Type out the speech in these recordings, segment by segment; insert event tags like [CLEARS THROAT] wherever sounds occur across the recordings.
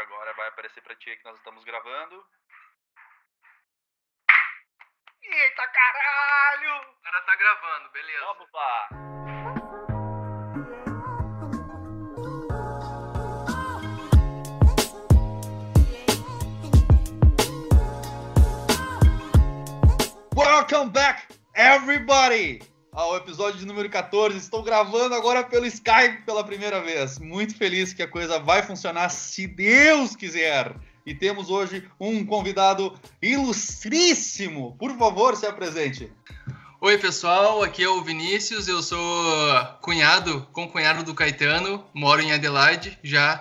agora vai aparecer pra ti que nós estamos gravando. Eita caralho! O cara tá gravando, beleza. Vamos lá. Welcome back, everybody! Ao episódio de número 14. Estou gravando agora pelo Skype pela primeira vez. Muito feliz que a coisa vai funcionar se Deus quiser. E temos hoje um convidado ilustríssimo. Por favor, se apresente. Oi, pessoal, aqui é o Vinícius, eu sou cunhado, concunhado do Caetano, moro em Adelaide já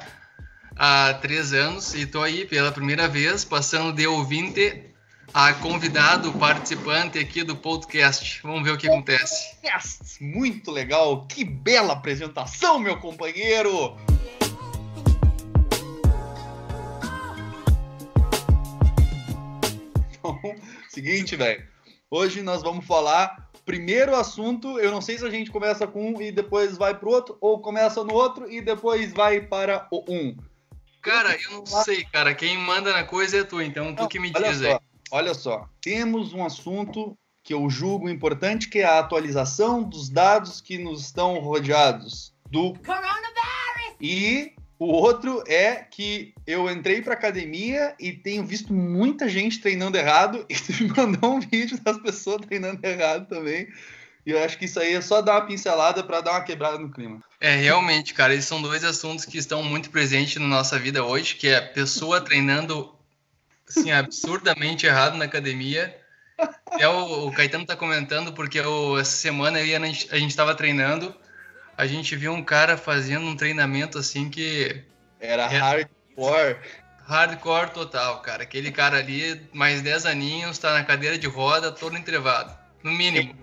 há três anos e tô aí pela primeira vez, passando de ouvinte a convidado, participante aqui do podcast. Vamos ver o que acontece. Muito legal. Que bela apresentação, meu companheiro. Então, seguinte, velho. Hoje nós vamos falar. Primeiro assunto, eu não sei se a gente começa com um e depois vai pro outro, ou começa no outro e depois vai para o um. Cara, eu não sei, cara. Quem manda na coisa é tu, então tu Não, que me diz só, aí. Olha só, temos um assunto que eu julgo importante, que é a atualização dos dados que nos estão rodeados do e o outro é que eu entrei para academia e tenho visto muita gente treinando errado [LAUGHS] e tu me mandou um vídeo das pessoas treinando errado também. E eu acho que isso aí é só dar uma pincelada para dar uma quebrada no clima. É, realmente, cara, esses são dois assuntos que estão muito presentes na nossa vida hoje, que é a pessoa treinando assim, absurdamente errado na academia. É o, o Caetano tá comentando, porque eu, essa semana eu ia, na- a gente estava treinando, a gente viu um cara fazendo um treinamento assim que Era É. hardcore. hardcore total, cara. Aquele cara ali, mais 10 aninhos, tá na cadeira de roda, todo entrevado, no mínimo.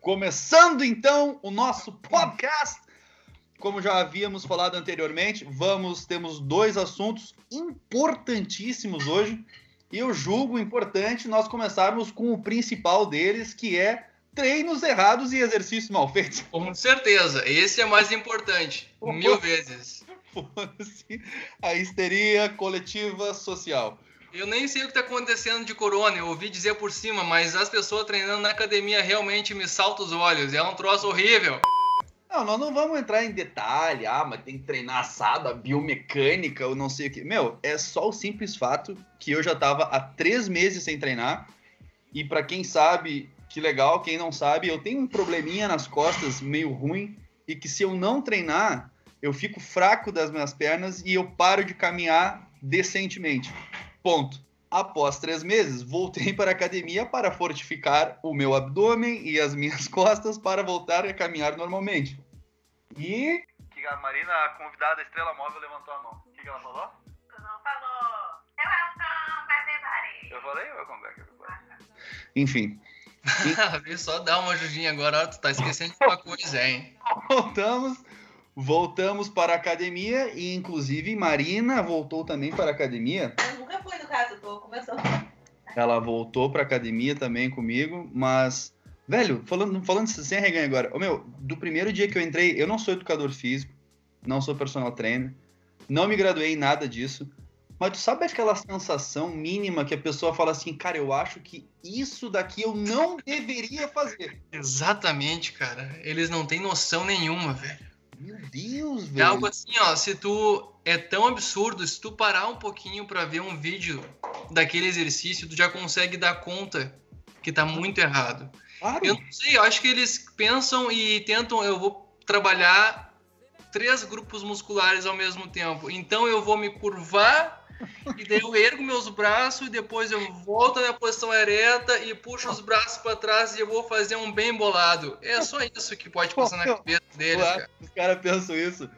Começando então o nosso podcast. Como já havíamos falado anteriormente, vamos temos dois assuntos importantíssimos hoje. E eu julgo importante nós começarmos com o principal deles, que é treinos errados e exercícios mal feitos. Com certeza, esse é mais importante, mil vezes. A histeria coletiva social. Eu nem sei o que tá acontecendo de corona, eu ouvi dizer por cima, mas as pessoas treinando na academia realmente me saltam os olhos. É um troço horrível. Não, nós não vamos entrar em detalhe, ah, mas tem que treinar assado, a biomecânica, ou não sei o que. Meu, é só o simples fato que eu já tava há três meses sem treinar. E pra quem sabe, que legal, quem não sabe, eu tenho um probleminha nas costas meio ruim. E que se eu não treinar, eu fico fraco das minhas pernas e eu paro de caminhar decentemente. Ponto. Após três meses, voltei para a academia para fortificar o meu abdômen e as minhas [LAUGHS] costas para voltar a caminhar normalmente. E. Que a Marina, a convidada Estrela Móvel, levantou a mão. O que, que ela falou? Tu não falou. Welcome, everybody. Eu falei, welcome back, everybody. Enfim, [LAUGHS] Vê só dar uma ajudinha agora, tu tá esquecendo de uma coisa, hein? voltamos. Voltamos para a academia e, inclusive, Marina voltou também para a academia. Eu nunca fui, no caso, tô começando. Ela voltou pra academia também comigo, mas, velho, falando, falando sem reganho agora, ô meu, do primeiro dia que eu entrei, eu não sou educador físico, não sou personal trainer, não me graduei em nada disso, mas tu sabe aquela sensação mínima que a pessoa fala assim, cara, eu acho que isso daqui eu não deveria fazer. Exatamente, cara. Eles não têm noção nenhuma, velho. Meu Deus, É velho. algo assim, ó, se tu é tão absurdo, se tu parar um pouquinho pra ver um vídeo daquele exercício, tu já consegue dar conta que tá muito errado. Claro. Eu não sei, eu acho que eles pensam e tentam, eu vou trabalhar três grupos musculares ao mesmo tempo. Então eu vou me curvar e daí eu ergo meus braços e depois eu volto na posição ereta e puxo os braços para trás e eu vou fazer um bem bolado. É só isso que pode passar na cabeça deles, Claro, cara. Os caras pensam isso.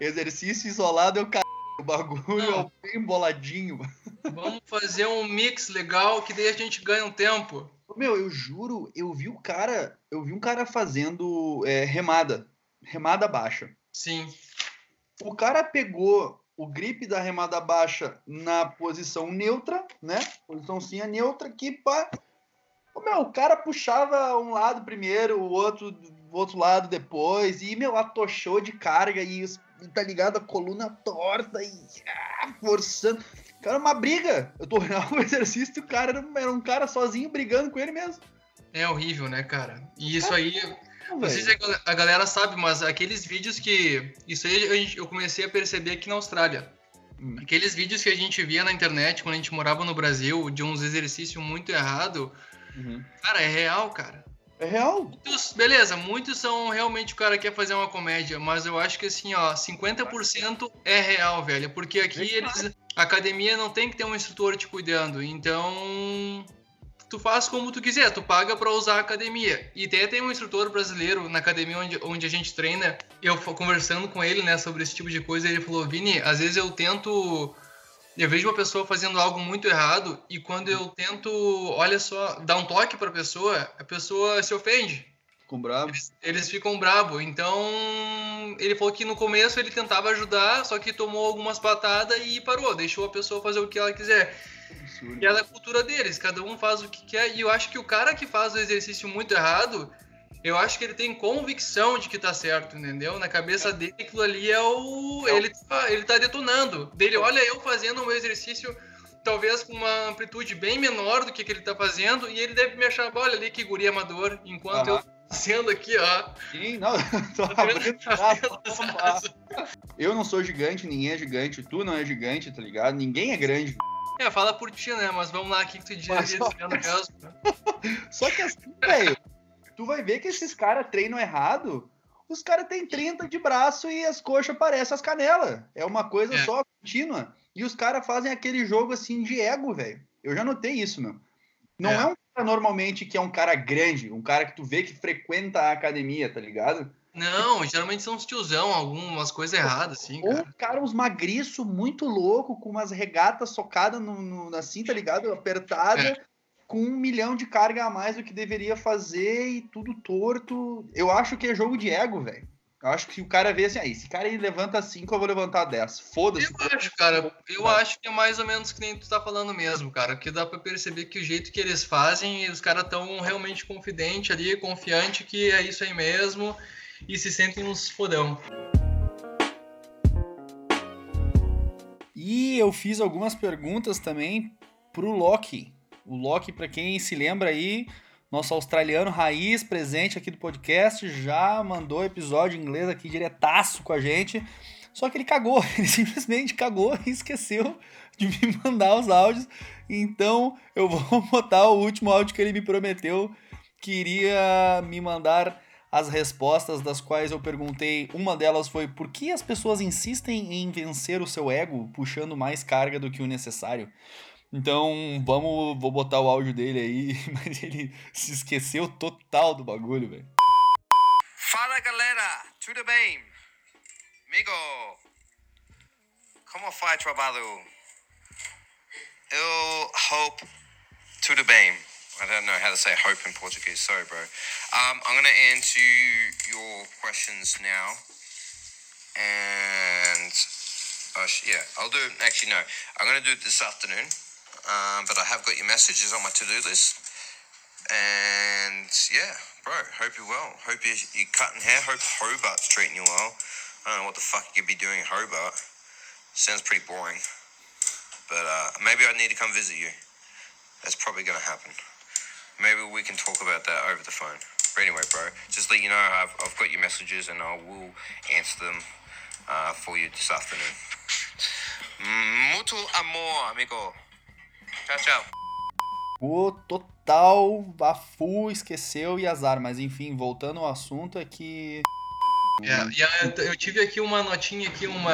Exercício isolado é o cara. O bagulho é Não. o bem boladinho. Vamos fazer um mix legal que daí a gente ganha um tempo. Meu, eu juro, eu vi o cara, eu vi um cara fazendo é, remada, remada baixa. Sim. O cara pegou o grip da remada baixa na posição neutra, né? Posiçãozinha neutra aqui, pá. Meu, o cara puxava um lado primeiro, o outro, o outro lado depois, e, meu, atochou de carga e, tá ligado? A coluna torta e ah, forçando. Cara, uma briga. Eu tô olhando [LAUGHS] o exercício e o cara era um cara sozinho brigando com ele mesmo. É horrível, né, cara? E isso aí, Não, sei se a gal- a galera sabe, mas aqueles vídeos que. Isso aí eu comecei a perceber aqui na Austrália. Hum. Aqueles vídeos que a gente via na internet quando a gente morava no Brasil, de uns exercícios muito errados, Uhum. cara, é real, cara. É real. Muitos, beleza, muitos são realmente o cara quer fazer uma comédia, mas eu acho que assim, ó, 50% é real, velho. Porque aqui eles. A academia não tem que ter um instrutor te cuidando. Então. Tu faz como tu quiser, tu paga pra usar a academia. E até tem um instrutor brasileiro na academia onde, onde a gente treina. Eu conversando com ele, né, sobre esse tipo de coisa, ele falou: Vini, às vezes eu tento. Eu vejo uma pessoa fazendo algo muito errado e quando eu tento, olha só, dar um toque pra pessoa, a pessoa se ofende. Com bravo. Eles, eles ficam bravos. Então, ele falou que no começo ele tentava ajudar, só que tomou algumas patadas e parou, deixou a pessoa fazer o que ela quiser. Absurdo. E ela é a cultura deles, cada um faz o que quer. E eu acho que o cara que faz o exercício muito errado, eu acho que ele tem convicção de que tá certo, entendeu? Na cabeça dele, aquilo ali é o. Ele tá, ele tá detonando. Dele, olha, eu fazendo o meu exercício. Talvez com uma amplitude bem menor do que, que ele tá fazendo, e ele deve me achar, olha ali que guri amador, enquanto eu Aham. tô fazendo aqui, ó. Sim, não, [LAUGHS] tô abrindo Tá. Eu não sou gigante, ninguém é gigante, tu não é gigante, tá ligado? Ninguém é grande. É, fala por ti, né? Mas vamos lá, o que, que tu diria? [LAUGHS] Só que assim, velho, tu vai ver que esses caras treinam errado. Os caras têm 30 de braço e as coxas parecem as canelas. É uma coisa É. só contínua. E os caras fazem aquele jogo assim de ego, velho. Eu já notei isso, meu. Não É. é. um cara normalmente que é um cara grande, um cara que tu vê que frequenta a academia, tá ligado? Não, geralmente são uns tiozão, algumas coisas erradas, assim, Ou, cara. cara, uns magriço muito louco, com umas regatas socadas no, no, assim, tá ligado? Apertada, É. com um milhão de carga a mais do que deveria fazer e tudo torto. Eu acho que é jogo de ego, velho. Eu acho que o cara vê assim, aí, esse cara aí levanta 5, eu vou levantar 10. Foda-se. Eu acho, cara, eu acho que é mais ou menos que nem tu tá falando mesmo, cara. Porque dá pra perceber que o jeito que eles fazem, os caras tão realmente confidente ali, confiante que é isso aí mesmo. E se sentem uns fodão. E eu fiz algumas perguntas também pro Loki. O Loki, para quem se lembra aí, nosso australiano raiz presente aqui do podcast, já mandou episódio em inglês aqui diretaço com a gente. Só que ele cagou, [LAUGHS] ele simplesmente cagou e esqueceu de me [LAUGHS] mandar os áudios. Então eu vou [LAUGHS] botar o último áudio que ele me prometeu que iria me mandar as respostas das quais eu perguntei. Uma delas foi por que as pessoas insistem em vencer o seu ego puxando mais carga do que o necessário. Então, vamos, vou botar o áudio dele aí, [LAUGHS] mas ele se esqueceu total do bagulho, velho. Fala galera, tudo bem? Amigo, como vai trabalho? Eu hope tudo bem. I don't know how to say hope in Portuguese, sorry bro. Um, I'm going to answer your questions now. And, uh, sh- yeah, I'll do it, actually no, I'm going to do it this afternoon. Um, but I have got your messages on my to-do list. And yeah, bro, hope you're well. Hope you're, you're cutting hair. Hope Hobart's treating you well. I don't know what the fuck you'd be doing in Hobart. Sounds pretty boring. But uh, maybe I need to come visit you. That's probably going to happen. Maybe we can talk about that over the phone. But anyway, bro, just let you know I've, I've got your messages and I will answer them uh, for you this afternoon. Muito amor, amigo. Tchau, tchau. O total, full, esqueceu e azar. Mas enfim, voltando ao assunto, é que. É, e a- eu tive aqui uma notinha aqui, uma.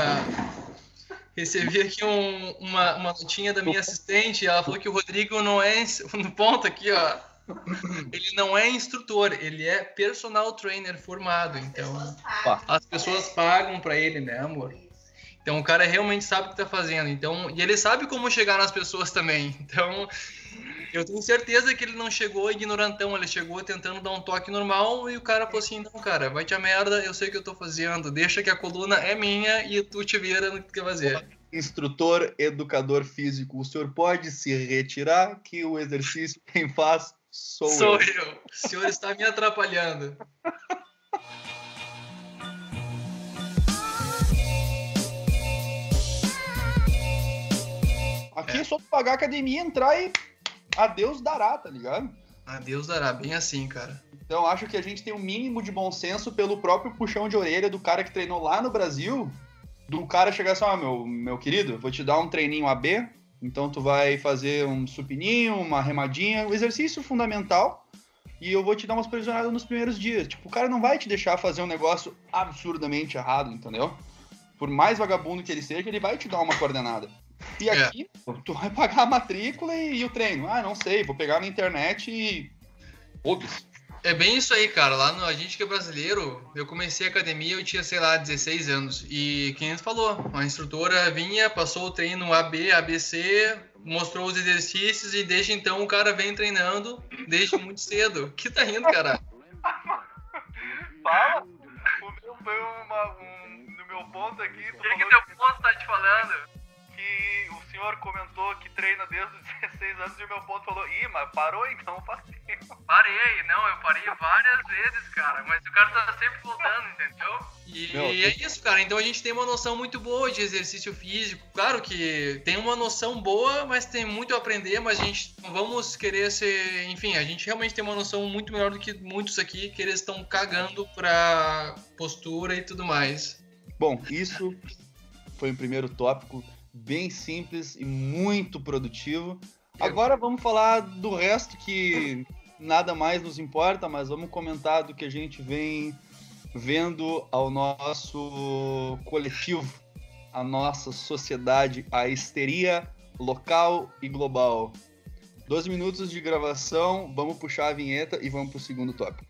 Recebi aqui um- uma, uma notinha da minha assistente. Ela falou que o Rodrigo não é. [LAUGHS] No ponto aqui, ó. Ele não é instrutor, ele é personal trainer formado. Então, as pessoas pagam pra ele, né, amor? Então o cara realmente sabe o que tá fazendo. Então, e ele sabe como chegar nas pessoas também. [LAUGHS] Então, eu tenho certeza que ele não chegou ignorantão, ele chegou tentando dar um toque normal e o cara falou assim: "Não, cara, vai te a merda, eu sei o que eu tô fazendo. Deixa que a coluna é minha e tu te vira no que tu quer fazer". Instrutor, educador físico, o senhor pode se retirar que o exercício [LAUGHS] quem faz Sou, Sou eu. eu. O senhor está me atrapalhando. Aqui é. É. só pagar a academia, entrar e a Deus dará, tá ligado? Ah, Deus dará, bem assim, cara. Então acho que a gente tem o um mínimo de bom senso pelo próprio puxão de orelha do cara que treinou lá no Brasil, do cara chegar assim, ah, meu, meu querido, vou te dar um treininho AB, então tu vai fazer um supininho, uma remadinha, um exercício fundamental, e eu vou te dar umas presionadas nos primeiros dias. Tipo, o cara não vai te deixar fazer um negócio absurdamente errado, entendeu? Por mais vagabundo que ele seja, ele vai te dar uma coordenada. E É. aqui, tu vai pagar a matrícula e, e o treino. Ah, não sei, vou pegar na internet e. Foda-se. É bem isso aí, cara. Lá no A gente que é brasileiro, eu comecei a academia, eu tinha, sei lá, 16 anos. E quem falou, a instrutora vinha, passou o treino AB, ABC, mostrou os exercícios e desde então o cara vem treinando desde muito cedo. [LAUGHS] Que tá rindo, cara? Fala! O meu foi uma, um, no meu ponto aqui, tu falou teu ponto tá te falando? Que o senhor comentou que treina desde os [LAUGHS] 16 anos e o meu ponto falou, ih, mas parou então, [LAUGHS] parei. Parei, não, eu parei várias vezes, cara, mas o cara tá sempre voltando, entendeu? E Meu, é isso, cara. Então a gente tem uma noção muito boa de exercício físico. Claro que tem uma noção boa, mas tem muito a aprender, mas a gente não vamos querer ser. Enfim, a gente realmente tem uma noção muito melhor do que muitos aqui que eles estão cagando pra postura e tudo mais. Bom, isso foi o primeiro tópico, bem simples e muito produtivo. Agora vamos falar do resto que nada mais nos importa, mas vamos comentar do que a gente vem vendo ao nosso coletivo, a nossa sociedade, a histeria local e global. 12 minutos de gravação, vamos puxar a vinheta e vamos pro segundo tópico.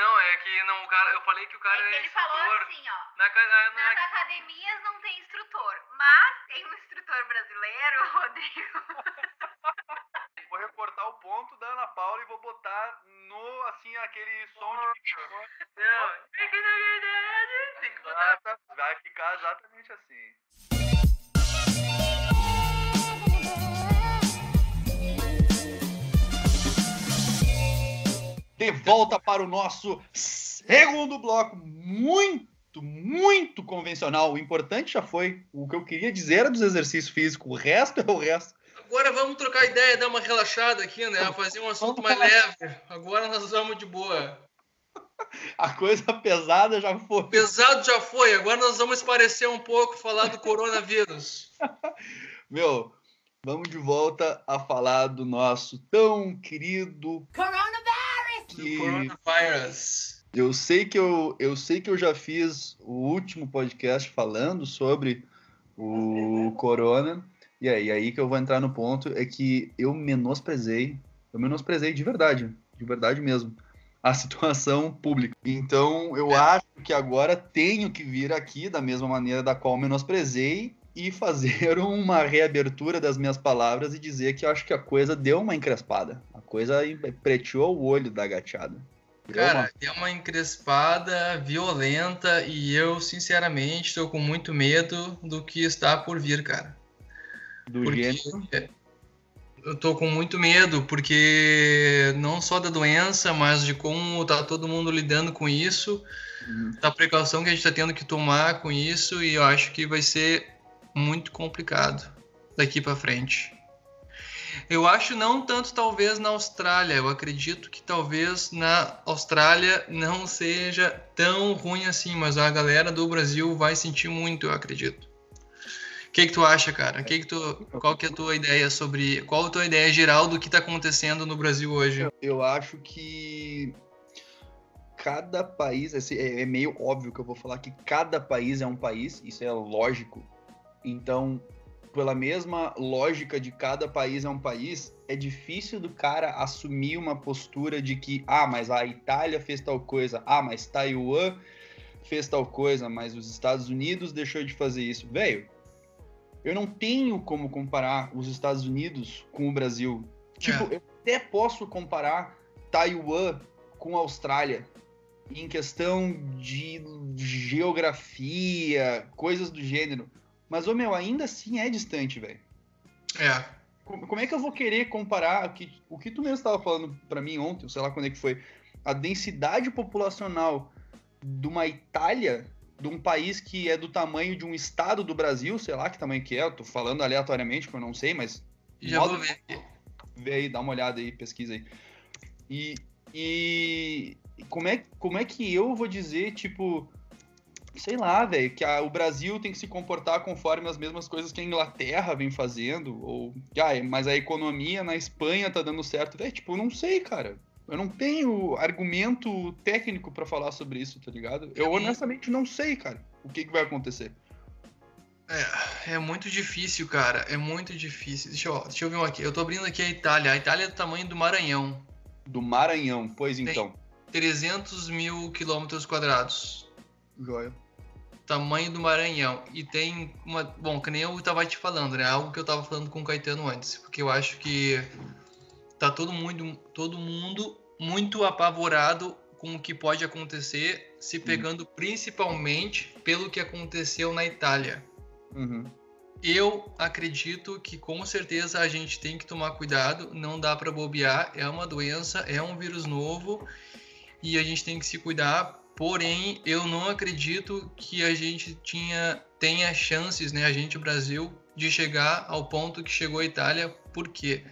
Não, é que não, o cara, eu falei que o cara É que ele falou assim, ó. Na, na, Nas academias não tem instrutor, mas tem um instrutor brasileiro, [LAUGHS] Rodrigo. [LAUGHS] Vou recortar o ponto da Ana Paula e vou botar no, assim, aquele som de Tem que botar. Vai ficar exatamente assim. De volta para o nosso segundo bloco, muito, muito convencional. O importante já foi. O que eu queria dizer era dos exercícios físicos, o resto é o resto. Agora vamos trocar ideia, dar uma relaxada aqui, né? Fazer um assunto mais leve. Agora nós vamos de boa. A coisa pesada já foi. Pesado já foi, agora nós vamos esparecer um pouco, falar do coronavírus. [LAUGHS] Meu, vamos de volta a falar do nosso tão querido Do que coronavírus. eu sei que eu, eu sei que eu já fiz o último podcast falando sobre o corona. E aí, aí que eu vou entrar no ponto é que eu menosprezei, eu menosprezei de verdade, de verdade mesmo, a [LAUGHS] situação pública. Então, eu É. acho que agora tenho que vir aqui da mesma maneira da qual menosprezei e fazer [LAUGHS] uma reabertura das minhas palavras e dizer que eu acho que a coisa deu uma encrespada. A coisa preteou o olho da gateada. Deu Cara, uma- é uma encrespada violenta e eu, sinceramente, estou com muito medo do que está por vir, cara. do Porque gênero. eu tô com muito medo, porque não só da doença, mas de como tá todo mundo lidando com isso, Uhum. da precaução que a gente tá tendo que tomar com isso, e eu acho que vai ser muito complicado daqui para frente. Eu acho não tanto talvez na Austrália, eu acredito que talvez na Austrália não seja tão ruim assim, mas a galera do Brasil vai sentir muito, eu acredito. O que, que tu acha, cara? Que que tu, qual que é a tua ideia sobre. Qual a tua ideia geral do que está acontecendo no Brasil hoje? Eu acho que cada país, assim, é é meio óbvio que eu vou falar que cada país é um país, isso é lógico. Então, pela mesma lógica de cada país é um país, é difícil do cara assumir uma postura de que, ah, mas a Itália fez tal coisa, ah, mas Taiwan fez tal coisa, mas os Estados Unidos deixou de fazer isso. Velho, eu não tenho como comparar os Estados Unidos com o Brasil. Tipo, eu até posso comparar Taiwan com a Austrália em questão de geografia, coisas do gênero. Mas, ô meu, ainda assim é distante, velho. É. como, é que eu vou querer comparar o que, o que tu mesmo estava falando para mim ontem, sei lá quando é que foi, a densidade populacional de uma Itália, de um país que é do tamanho de um estado do Brasil, sei lá que tamanho que é, eu tô falando aleatoriamente, que eu não sei, mas Já modo- vou ver. vê aí, dá uma olhada aí, pesquisa aí. E, e como, é, como é que eu vou dizer, tipo, sei lá, velho, que a- o Brasil tem que se comportar conforme as mesmas coisas que a Inglaterra vem fazendo, ou, ah, mas a economia na Espanha tá dando certo, velho, tipo, eu não sei, cara. Eu não tenho argumento técnico pra falar sobre isso, tá ligado? Eu honestamente não sei, cara, o que, que vai acontecer. É, é muito difícil, cara. É muito difícil. Deixa eu, deixa eu ver um aqui. Eu tô abrindo aqui a Itália. A Itália é do tamanho do Maranhão. Do Maranhão, pois então. 300 mil quilômetros quadrados. Joia. Tamanho do Maranhão. E tem uma. Bom, que nem eu tava te falando, né? Algo que eu tava falando com o Caetano antes. Porque eu acho que tá todo mundo, todo mundo muito apavorado com o que pode acontecer, se pegando principalmente pelo que aconteceu na Itália. Uhum. Eu acredito que com certeza a gente tem que tomar cuidado, não dá para bobear, é uma doença, é um vírus novo e a gente tem que se cuidar. Porém, eu não acredito que a gente tinha tenha chances, né, a gente Brasil, de chegar ao ponto que chegou a Itália. Por quê?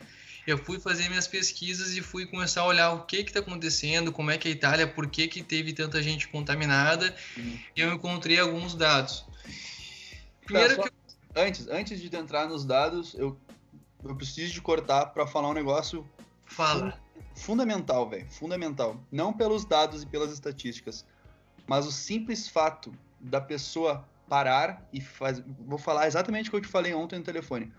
Eu fui fazer minhas pesquisas e fui começar a olhar o que está acontecendo, como é que é a Itália, por que, que teve tanta gente contaminada, Uhum. e eu encontrei alguns dados. Primeiro só- que Antes, antes de entrar nos dados, eu, eu preciso de cortar para falar um negócio fala. fundamental, velho. Fundamental. Não pelos dados e pelas estatísticas, mas o simples fato da pessoa parar e fazer. Vou falar exatamente o que eu te falei ontem no telefone.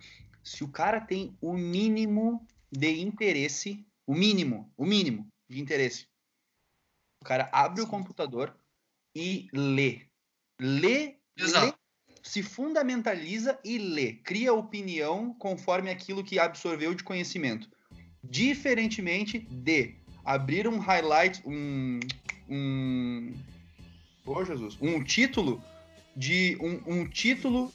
Se o cara tem o mínimo de interesse, o mínimo, o mínimo de interesse, o cara abre o Sim. computador e lê. Lê, Exato. lê se fundamentaliza e lê, cria opinião conforme aquilo que absorveu de conhecimento. Diferentemente de abrir um highlight, um. um oh, Jesus! Um título de. Um, um título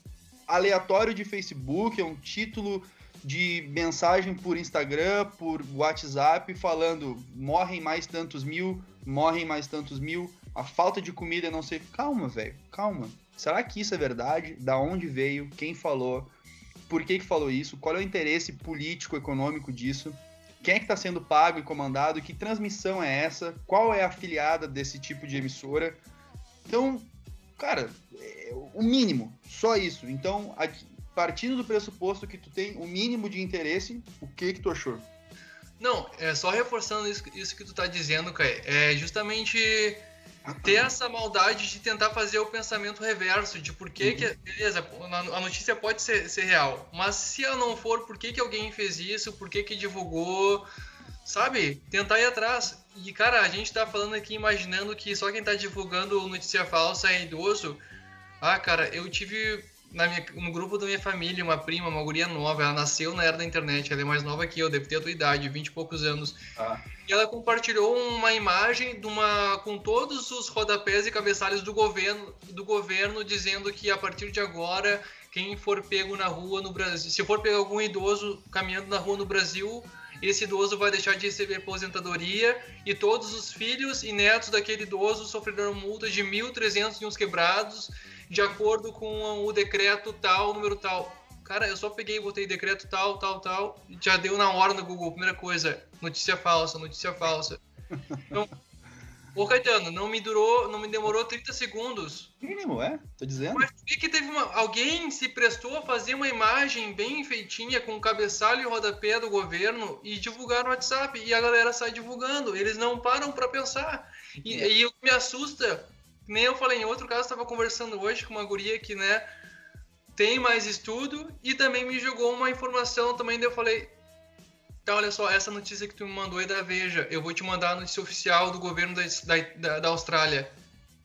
aleatório de Facebook, um título de mensagem por Instagram, por WhatsApp, falando morrem mais tantos mil, morrem mais tantos mil, a falta de comida, não sei. Calma, velho, calma. Será que isso é verdade? Da onde veio? Quem falou? Por que, que falou isso? Qual é o interesse político, econômico disso? Quem é que está sendo pago e comandado? Que transmissão é essa? Qual é a afiliada desse tipo de emissora? Então, cara, é o mínimo, só isso. Então, aqui- partindo do pressuposto que tu tem o mínimo de interesse, o que que tu achou? Não, é só reforçando isso, isso que tu tá dizendo, Kai. É justamente ter essa maldade de tentar fazer o pensamento reverso de por que, que beleza, a notícia pode ser, ser real, mas se ela não for, por que, que alguém fez isso, por que, que divulgou, sabe? Tentar ir atrás. E, cara, a gente tá falando aqui imaginando que só quem tá divulgando notícia falsa é idoso. Ah, cara, eu tive na minha, no grupo da minha família uma prima, uma guria nova, ela nasceu na era da internet, ela é mais nova que eu, deve ter a tua idade, 20 e poucos anos. Ah. E ela compartilhou uma imagem de uma com todos os rodapés e cabeçalhos do governo, do governo dizendo que a partir de agora, quem for pego na rua no Brasil, se for pegar algum idoso caminhando na rua no Brasil, esse idoso vai deixar de receber aposentadoria e todos os filhos e netos daquele idoso sofrerão multas de 1.300 e uns quebrados, de acordo com o decreto tal, número tal. Cara, eu só peguei e botei decreto tal, tal, tal, já deu na hora no Google. Primeira coisa, notícia falsa, notícia falsa. [LAUGHS] Então, ô Caetano, não me durou, não me demorou 30 segundos. Mínimo, é? Tô dizendo. Mas por que, teve uma. Alguém se prestou a fazer uma imagem bem feitinha com o cabeçalho e rodapé do governo e divulgar no WhatsApp? E a galera sai divulgando. Eles não param para pensar. E, e o que me assusta, nem eu falei em outro caso, estava conversando hoje com uma guria que, né, tem mais estudo e também me jogou uma informação também. Daí eu falei. Tá, olha só, essa notícia que tu me mandou é da Veja. Eu vou te mandar a notícia oficial do governo da, da, da Austrália.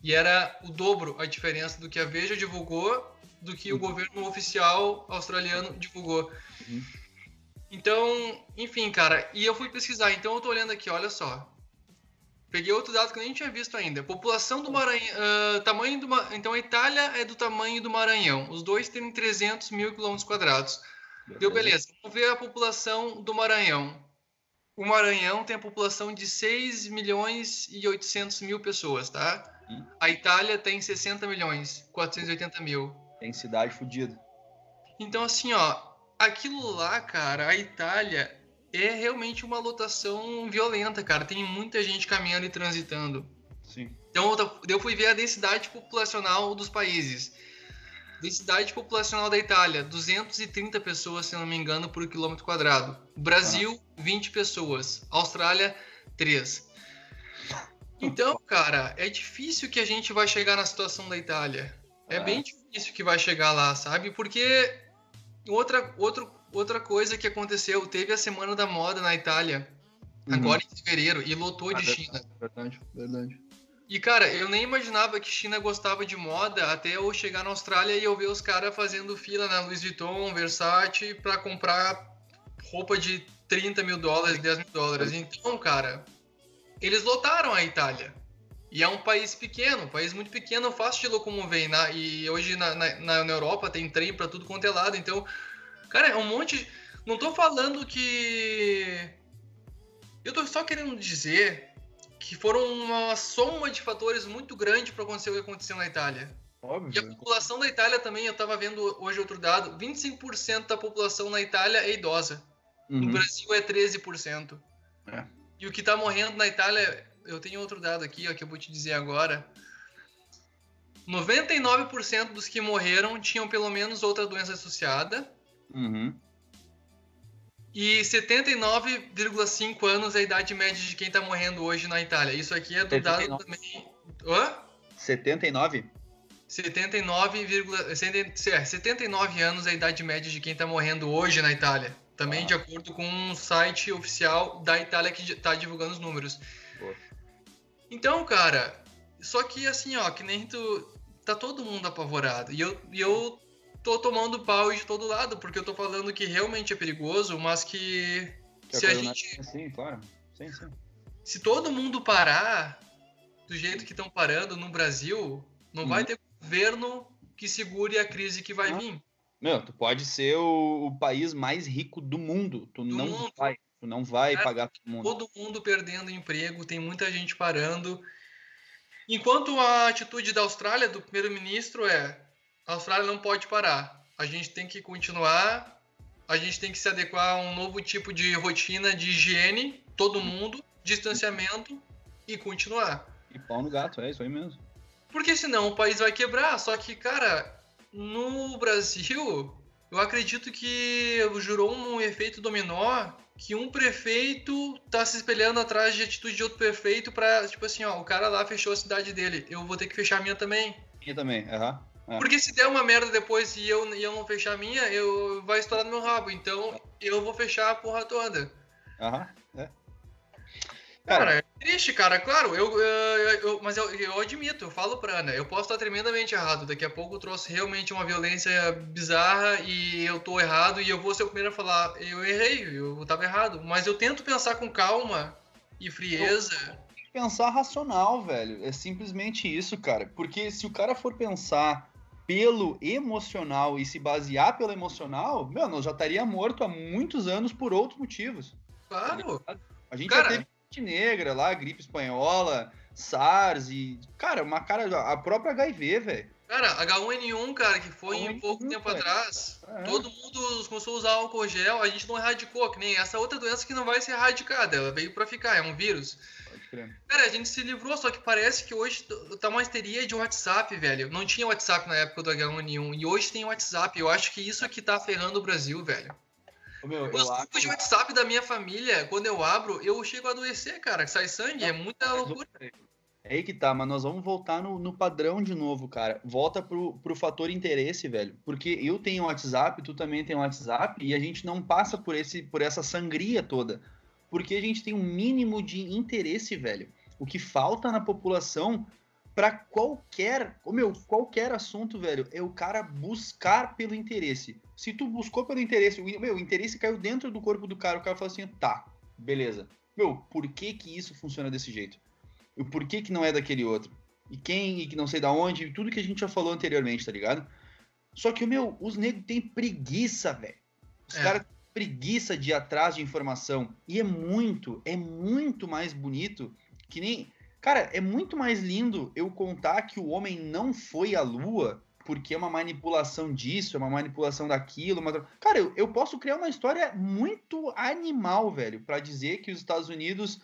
E era o dobro a diferença do que a Veja divulgou do que o governo oficial australiano divulgou. Uhum. Então, enfim, cara, e eu fui pesquisar, então eu tô olhando aqui, olha só. Peguei outro dado que eu nem tinha visto ainda. População do Maranhão, uh, tamanho do então a Itália é do tamanho do Maranhão. Os dois têm 300 mil quilômetros quadrados. Deu beleza. Vamos ver a população do Maranhão. O Maranhão tem a população de 6 milhões e 800 mil pessoas, tá? Hum. A Itália tem 60 milhões, 480 mil. Tem cidade fodida. Então, assim, ó, aquilo lá, cara, a Itália é realmente uma lotação violenta, cara. Tem muita gente caminhando e transitando. Sim. Então, eu- eu fui ver a densidade populacional dos países. Densidade populacional da Itália, 230 pessoas, se não me engano, por quilômetro quadrado. Brasil, 20 pessoas. Austrália, 3. Então, cara, é difícil que a gente vai chegar na situação da Itália. É Ah. bem difícil que vai chegar lá, sabe? Porque outra, outro, outra coisa que aconteceu, teve a Semana da Moda na Itália, Uhum. agora em fevereiro, e lotou de Ah, China. Verdade, verdade. E, cara, eu nem imaginava que China gostava de moda até eu chegar na Austrália e eu ver os caras fazendo fila na Louis Vuitton, Versace, pra comprar roupa de 30 mil dólares, 10 mil dólares. Então, cara, eles lotaram a Itália. E é um país pequeno, um país muito pequeno, fácil de locomover. E, na- e hoje na, na, na- Europa tem trem pra tudo quanto é lado. Então, cara, é um monte. Não tô falando que. Eu tô só querendo dizer que foram uma soma de fatores muito grande para acontecer o que aconteceu na Itália. E a Óbvio. população da Itália também, eu tava vendo hoje outro dado, 25% da população na Itália é idosa. No Uhum. Brasil é 13%. É. E o que tá morrendo na Itália, eu tenho outro dado aqui, ó, que eu vou te dizer agora. 99% dos que morreram tinham pelo menos outra doença associada. Uhum. E 79,5 anos é a idade média de quem tá morrendo hoje na Itália. Isso aqui é do dado 79. também. Hã? 79? 79, é, 79 anos é a idade média de quem tá morrendo hoje na Itália. Também Ah. de acordo com um site oficial da Itália que tá divulgando os números. Boa. Então, cara, só que assim, ó, que nem tu. Tá todo mundo apavorado. E eu, e eu tô tomando pau de todo lado, porque eu tô falando que realmente é perigoso, mas que. Que se a gente. Sim, claro. Sim, sim. Se todo mundo parar do jeito que estão parando no Brasil, não vai Uhum. ter governo que segure a crise que vai Ah. vir. Meu, tu pode ser o, o país mais rico do mundo. Tu não mundo. vai. Tu não vai Cara, pagar todo mundo. Todo mundo perdendo emprego, tem muita gente parando. Enquanto a atitude da Austrália, do primeiro-ministro, é: a Austrália não pode parar. A gente tem que continuar, a gente tem que se adequar a um novo tipo de rotina de higiene, todo mundo, distanciamento e continuar. E pau no gato, é isso aí mesmo. Porque senão o país vai quebrar. Só que, cara, no Brasil, eu acredito que jurou um efeito dominó que um prefeito tá se espelhando atrás de atitude de outro prefeito pra, tipo assim, ó, o cara lá fechou a cidade dele, eu vou ter que fechar a minha também. E também, aham. É. Porque se der uma merda depois e eu, e eu não fechar a minha, eu vai estourar no meu rabo. Então eu vou fechar a porra toda. Aham, é. Cara, é triste, cara. Claro, eu, eu- eu- mas eu, eu admito, eu falo pra Ana, eu posso estar tremendamente errado. Daqui a pouco eu trouxe realmente uma violência bizarra e eu tô errado e eu vou ser o primeiro a falar, eu errei, eu tava errado. Mas eu tento pensar com calma e frieza. pensar racional, velho. É simplesmente isso, cara. Porque se o cara for pensar pelo emocional e se basear pelo emocional, meu, nós já estaria morto há muitos anos por outros motivos. Claro, A gente Cara, já teve negra lá, gripe espanhola, SARS e, cara, uma cara, a própria HIV, velho. cara, H1N1, cara, que foi em H1N1, pouco tempo cara. atrás, É. todo mundo começou a usar álcool gel, a gente não erradicou, que nem essa outra doença que não vai ser erradicada, ela veio pra ficar, é um vírus. Pode crer. Cara, a gente se livrou, só que parece que hoje tá uma histeria de WhatsApp, velho. Não tinha WhatsApp na época do H1N1 e hoje tem WhatsApp. Eu acho que isso é que tá ferrando o Brasil, velho. Meu, Os grupos acho de WhatsApp da minha família, quando eu abro, eu chego a adoecer, cara. Sai sangue, é muita loucura. É aí que tá, mas nós vamos voltar no, no padrão de novo, cara. Volta pro, pro fator interesse, velho. Porque eu tenho WhatsApp, tu também tem WhatsApp, e a gente não passa por, esse, por essa sangria toda. Porque a gente tem um mínimo de interesse, velho. O que falta na população para qualquer, meu, qualquer assunto, velho, é o cara buscar pelo interesse. Se tu buscou pelo interesse, meu, o interesse caiu dentro do corpo do cara, o cara fala assim, tá, beleza. Meu, por que que isso funciona desse jeito? O porquê que não é daquele outro. E quem, e que não sei da onde, e tudo que a gente já falou anteriormente, tá ligado? Só que, meu, os negros têm preguiça, velho. Os É. caras têm preguiça de ir atrás de informação. E é muito, é muito mais bonito que nem. Cara, é muito mais lindo eu contar que o homem não foi à lua porque é uma manipulação disso, é uma manipulação daquilo. Uma... Cara, eu, eu posso criar uma história muito animal, velho, pra dizer que os Estados Unidos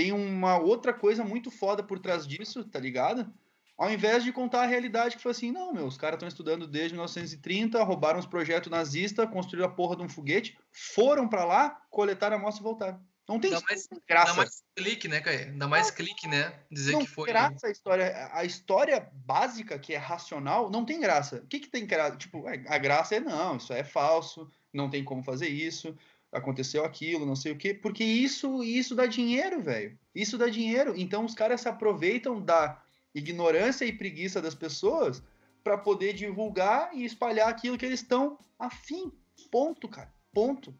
tem uma outra coisa muito foda por trás disso, tá ligado? Ao invés de contar a realidade que foi assim, não, meu, os caras estão estudando desde 1930, roubaram os projetos nazistas, construíram a porra de um foguete, foram pra lá, coletaram a amostra e voltaram. Não tem Dá mais, graça. dá mais clique, né, Caê? Dá mais clique, né? Dizer não que foi. tem graça a história. A história básica, que é racional, não tem graça. O que, que tem graça? Tipo, é, a graça é não, isso é falso, não tem como fazer isso, aconteceu aquilo, não sei o quê. Porque isso, isso dá dinheiro, velho. Isso dá dinheiro. Então os caras se aproveitam da ignorância e preguiça das pessoas para poder divulgar e espalhar aquilo que eles estão afim. Ponto, cara. Ponto.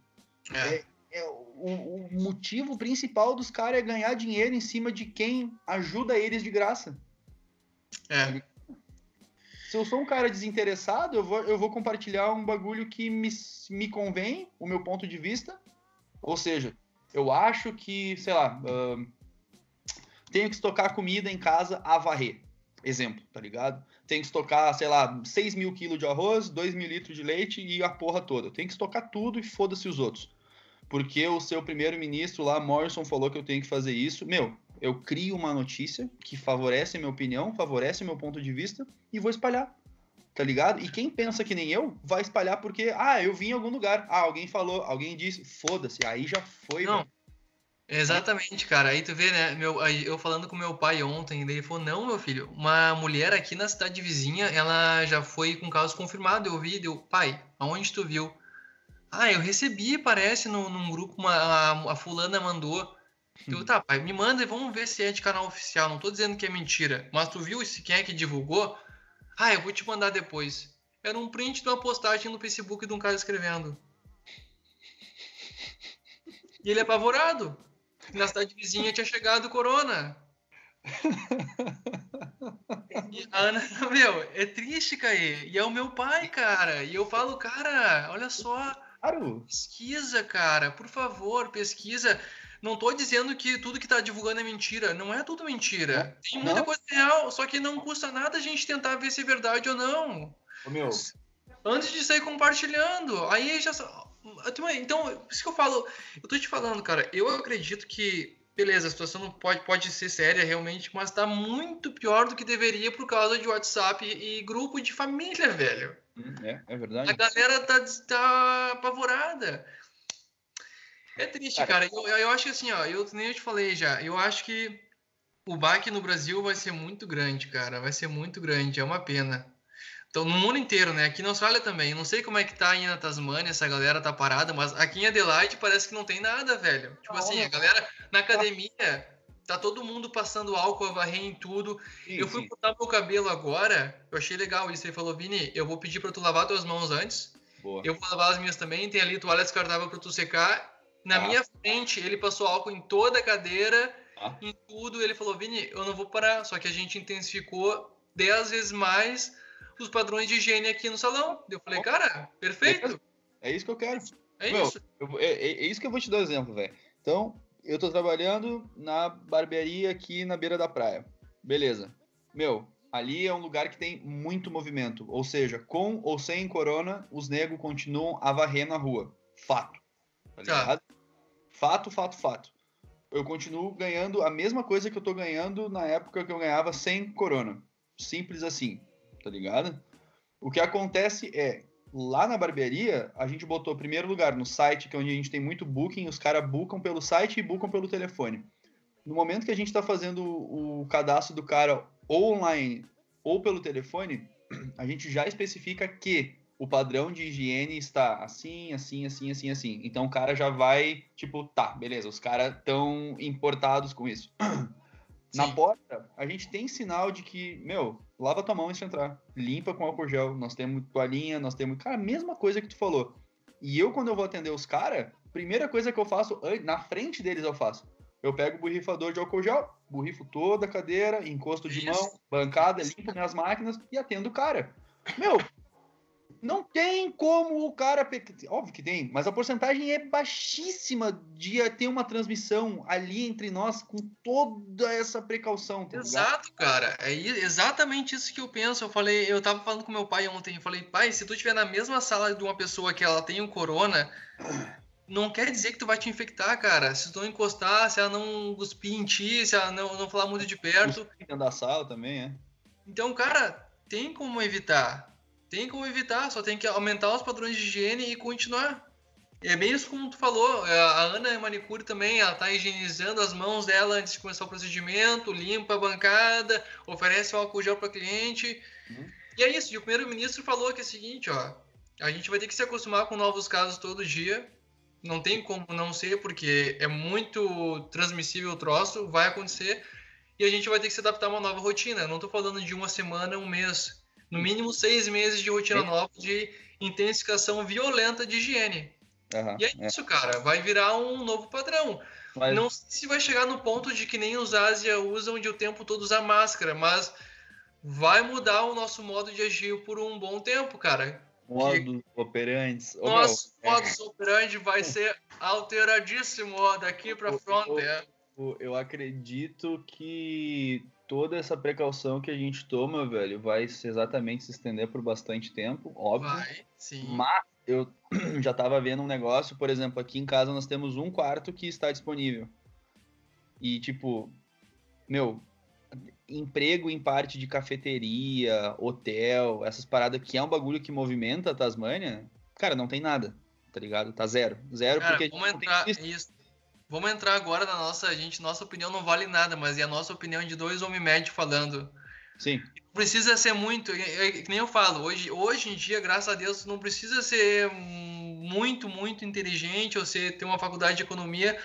É. É, o, o motivo principal dos caras é ganhar dinheiro em cima de quem ajuda eles de graça. É. Se eu sou um cara desinteressado, eu vou, eu vou compartilhar um bagulho que me, me convém, o meu ponto de vista. Ou seja, eu acho que, sei lá, ahn, tenho que estocar comida em casa a varrer. Exemplo, tá ligado? Tenho que estocar, sei lá, 6 mil quilos de arroz, 2 mil litros de leite e a porra toda. Tenho que estocar tudo e foda-se os outros. Porque o seu primeiro-ministro lá, Morrison, falou que eu tenho que fazer isso. Meu, eu crio uma notícia que favorece a minha opinião, favorece o meu ponto de vista e vou espalhar. Tá ligado? E quem pensa que nem eu, vai espalhar porque, ah, eu vi em algum lugar. Ah, alguém falou, alguém disse, foda-se, aí já foi, Não. Exatamente, cara. Aí tu vê, né? Meu, aí eu falando com meu pai ontem, ele falou: Não, meu filho, uma mulher aqui na cidade vizinha, ela já foi com caso confirmado. Eu vi, deu, pai, aonde tu viu? Ah, eu recebi, parece, no, num grupo, uma, a, a fulana mandou. Eu, tá, pai, me manda e vamos ver se é de canal oficial. Não tô dizendo que é mentira, mas tu viu se quem é que divulgou? Ah, eu vou te mandar depois. Era um print de uma postagem no Facebook de um cara escrevendo. E ele é apavorado. Na cidade vizinha tinha chegado o corona. E a Ana, [LAUGHS] meu, é triste, Caê. E é o meu pai, cara. E eu falo, cara, olha só, Claro. pesquisa, cara, por favor, pesquisa. Não tô dizendo que tudo que tá divulgando é mentira. Não é tudo mentira. Tem muita Não. coisa real, só que não custa nada a gente tentar ver se é verdade ou não. Ô, meu, Antes de sair compartilhando. Aí já. Então, por isso que eu falo. Eu tô te falando, cara. Eu acredito que. Beleza, a situação não pode, pode ser séria realmente, mas tá muito pior do que deveria por causa de WhatsApp e grupo de família, velho. é, é A verdade. galera tá, tá apavorada. É triste, cara. Eu, eu acho que assim, ó, eu nem eu te falei já. Eu acho que o baque no Brasil vai ser muito grande, cara. Vai ser muito grande. É uma pena. Então, no mundo inteiro, né? Aqui na Austrália também. Não sei como é que tá aí na Tasmânia, essa galera tá parada, mas aqui em Adelaide parece que não tem nada, velho. Tipo assim, a galera na academia, tá todo mundo passando álcool a varrer em tudo. Sim, Eu fui sim. cortar meu cabelo agora, eu achei legal isso. Ele falou, Vini, eu vou pedir pra tu lavar tuas mãos antes. Boa. Eu vou lavar as minhas também, tem ali toalha descartável pra tu secar. Na Ah. minha frente, ele passou álcool em toda a cadeira, Ah. em tudo. Ele falou, Vini, eu não vou parar. Só que a gente intensificou 10 vezes mais os padrões de higiene aqui no salão. Eu falei, cara, perfeito. É isso que eu quero. É Meu, isso. Eu é, é- é isso que eu vou te dar exemplo, velho. Então, eu tô trabalhando na barbearia aqui na beira da praia. Beleza. Meu, ali é um lugar que tem muito movimento. Ou seja, com ou sem corona, os negros continuam a varrer na rua. Fato. Tá Tá. ligado? Fato, fato, fato. Eu continuo ganhando a mesma coisa que eu tô ganhando na época que eu ganhava sem corona. Simples assim, tá ligado? O que acontece é, lá na barbearia, a gente botou primeiro lugar no site, que é onde a gente tem muito booking, os caras bookam pelo site e bookam pelo telefone. No momento que a gente está fazendo o cadastro do cara ou online ou pelo telefone, [CLEARS THROAT] a gente já especifica que o padrão de higiene está assim, assim, assim, assim, assim. Então o cara já vai, tipo, tá, beleza, os caras estão importados com isso. [CLEARS THROAT] Na Sim. porta, a gente tem sinal de que, meu, lava tua mão antes de entrar. Limpa com álcool gel. Nós temos toalhinha, nós temos. Cara, a mesma coisa que tu falou. E eu, quando eu vou atender os caras, primeira coisa que eu faço, na frente deles eu faço. Eu pego o borrifador de álcool gel, borrifo toda a cadeira, encosto de Isso. mão, bancada, limpo minhas máquinas e atendo o cara. Meu, Não tem como o cara. Óbvio que tem, mas a porcentagem é baixíssima de ter uma transmissão ali entre nós com toda essa precaução. Tá? Exato, cara. É exatamente isso que eu penso. Eu falei, eu tava falando com meu pai ontem, eu falei, pai, se tu estiver na mesma sala de uma pessoa que ela tem o corona, não quer dizer que tu vai te infectar, cara. Se tu não encostar, se ela não cuspir em ti, se ela não, não falar muito de perto. Dentro da sala também, é. Então, cara, tem como evitar. Tem como evitar, só tem que aumentar os padrões de higiene e continuar. É bem isso como tu falou, é, a Ana é manicure também, ela tá higienizando as mãos dela antes de começar o procedimento, limpa a bancada, oferece o álcool gel para cliente. Uhum. E é isso, e o primeiro-ministro falou que é o seguinte, ó, a gente vai ter que se acostumar com novos casos todo dia, não tem como não ser, porque é muito transmissível o troço, vai acontecer, e a gente vai ter que se adaptar a uma nova rotina. Eu não tô falando de uma semana, um mês. No mínimo seis meses de rotina nova de intensificação violenta de higiene. Aham, E é isso, cara. Vai virar um novo padrão. Mas- Não sei se vai chegar no ponto de que nem os Ásia usam de o tempo todo usar máscara, mas vai mudar o nosso modo de agir por um bom tempo, cara. Modo operantes. Ô, meu, Nosso é, operandi vai ser alteradíssimo daqui pra O- frente. é. eu- eu acredito que toda essa precaução que a gente toma, velho, vai exatamente se estender por bastante tempo, óbvio. Vai, sim. Mas eu [CLEARS THROAT] já tava vendo um negócio, por exemplo, aqui em casa nós temos um quarto que está disponível. E, tipo, meu, emprego em parte de cafeteria, hotel, essas paradas que é um bagulho que movimenta a Tasmânia, cara, não tem nada, tá ligado? Tá zero. Zero Cara, porque vamos entrar. Isso. Vamos entrar agora na nossa. Gente, nossa opinião não vale nada, mas é a nossa opinião de dois homem médio falando. Sim, precisa ser muito, que nem eu falo, hoje, hoje em dia, graças a Deus, não precisa ser muito, muito inteligente ou ser, ter uma faculdade de economia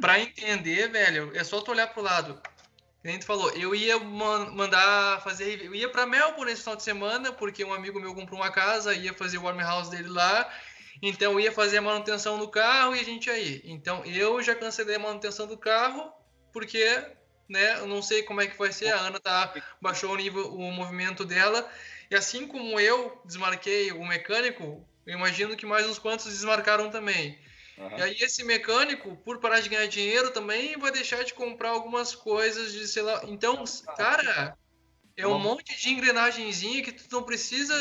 para entender, velho. É só tu olhar pro lado. Que nem tu falou, eu ia man- mandar fazer, eu ia para Melbourne esse final de semana, porque um amigo meu comprou uma casa, ia fazer o warm house dele lá, então ia fazer a manutenção do carro e a gente ir. Então eu já cancelei a manutenção do carro, porque, né, eu não sei como é que vai ser, a Ana tá baixou o nível, o movimento dela. E assim como eu desmarquei o mecânico, eu imagino que mais uns quantos desmarcaram também. aham. E aí esse mecânico, por parar de ganhar dinheiro, também vai deixar de comprar algumas coisas de, sei lá. Então, cara, é um monte de engrenagenzinha que tu não precisa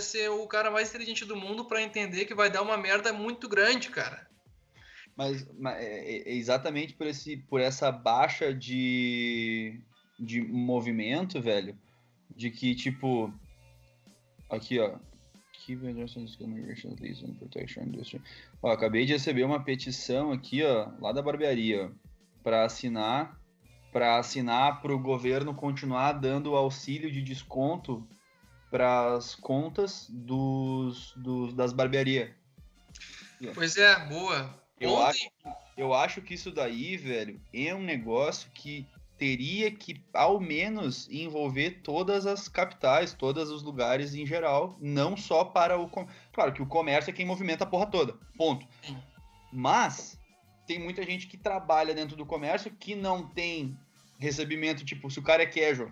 ser o cara mais inteligente do mundo para entender que vai dar uma merda muito grande, cara. Mas, mas é, é exatamente por, esse, por essa baixa de, de movimento, velho, de que, tipo, aqui, ó, Keep addressing discrimination, lease and protection industry. Ó, acabei de receber uma petição aqui, ó, lá da barbearia, para assinar, para assinar para o governo continuar dando auxílio de desconto para as contas dos, dos, das barbearias. Pois é, boa. Eu Ontem, Eu acho que isso daí, velho, é um negócio que teria que, ao menos, envolver todas as capitais, todos os lugares em geral, não só para o. com- Claro que o comércio é quem movimenta a porra toda, ponto. Mas tem muita gente que trabalha dentro do comércio que não tem recebimento, tipo, se o cara é casual,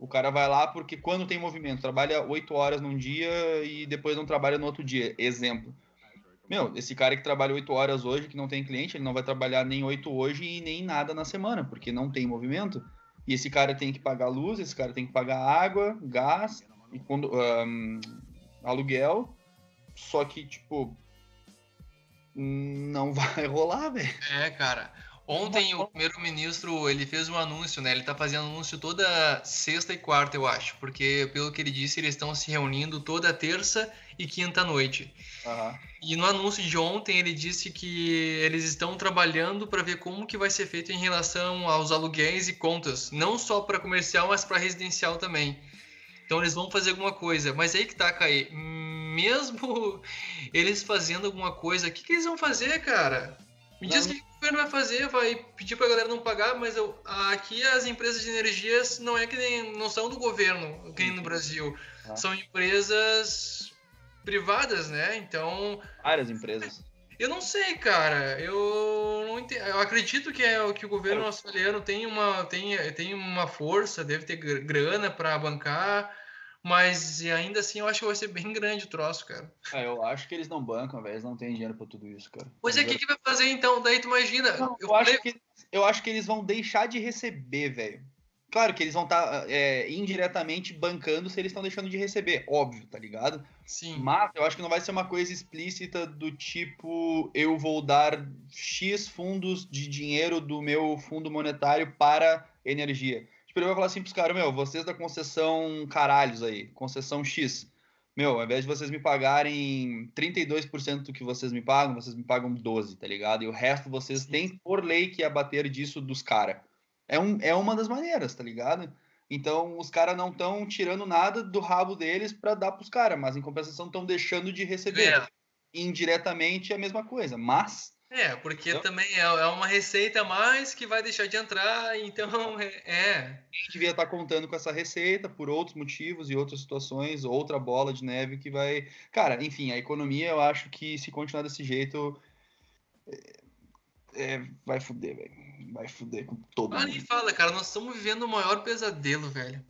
o cara vai lá porque quando tem movimento, trabalha oito horas num dia e depois não trabalha no outro dia. Exemplo. Meu, esse cara que trabalha oito horas hoje, que não tem cliente, ele não vai trabalhar nem oito hoje e nem nada na semana, porque não tem movimento. E esse cara tem que pagar luz, esse cara tem que pagar água, gás, e quando, ahn, aluguel. Só que, tipo, não vai [LAUGHS] rolar, velho. É, cara. Ontem o primeiro-ministro, ele fez um anúncio, né? Ele tá fazendo anúncio toda sexta e quarta, eu acho. Porque, pelo que ele disse, eles estão se reunindo toda terça e quinta noite. Aham. E no anúncio de ontem, ele disse que eles estão trabalhando para ver como que vai ser feito em relação aos aluguéis e contas. Não só para comercial, mas para residencial também. Então eles vão fazer alguma coisa. Mas aí que tá, Caí. Mesmo [LAUGHS] eles fazendo alguma coisa, o que, que eles vão fazer, cara? Me diz o que o governo vai fazer, vai pedir pra galera não pagar, mas eu, aqui as empresas de energias não é que nem, não são do governo, que nem no Brasil. Ah. São empresas privadas, né? Então, Várias empresas. eu não sei, cara. Eu não entendo. Eu acredito que, é, que o governo australiano tem uma, tem, tem uma força, deve ter gr- grana para bancar, Mas ainda assim eu acho que vai ser bem grande o troço, cara. É, eu acho que eles não bancam, velho. Eles não têm dinheiro pra tudo isso, cara. Pois é, o que, que vai fazer então? Daí tu imagina. Não, eu eu, acho falei- que, eu acho que eles vão deixar de receber, velho. Claro que eles vão estar indiretamente bancando se eles estão deixando de receber, óbvio, tá ligado? Sim. Mas eu acho que não vai ser uma coisa explícita do tipo eu vou dar X fundos de dinheiro do meu fundo monetário para energia. Ele vai falar assim pros caras, meu, vocês da concessão caralhos aí, concessão X. Meu, ao invés de vocês me pagarem 32% do que vocês me pagam, vocês me pagam 12, tá ligado? E o resto vocês têm por lei que abater disso dos caras. É, um, é uma das maneiras, tá ligado? Então, os caras não estão tirando nada do rabo deles para dar pros caras, mas em compensação estão deixando de receber. É. Indiretamente é a mesma coisa, mas É, porque Entendeu? também é, é uma receita a mais que vai deixar de entrar, [LAUGHS] então é. é. a gente devia estar contando com essa receita por outros motivos e outras situações, outra bola de neve que vai. Cara, enfim, a economia eu acho que se continuar desse jeito. é, é, vai fuder, velho. Vai fuder com todo Ah, nem mundo. fala, cara, nós estamos vivendo o maior pesadelo, velho.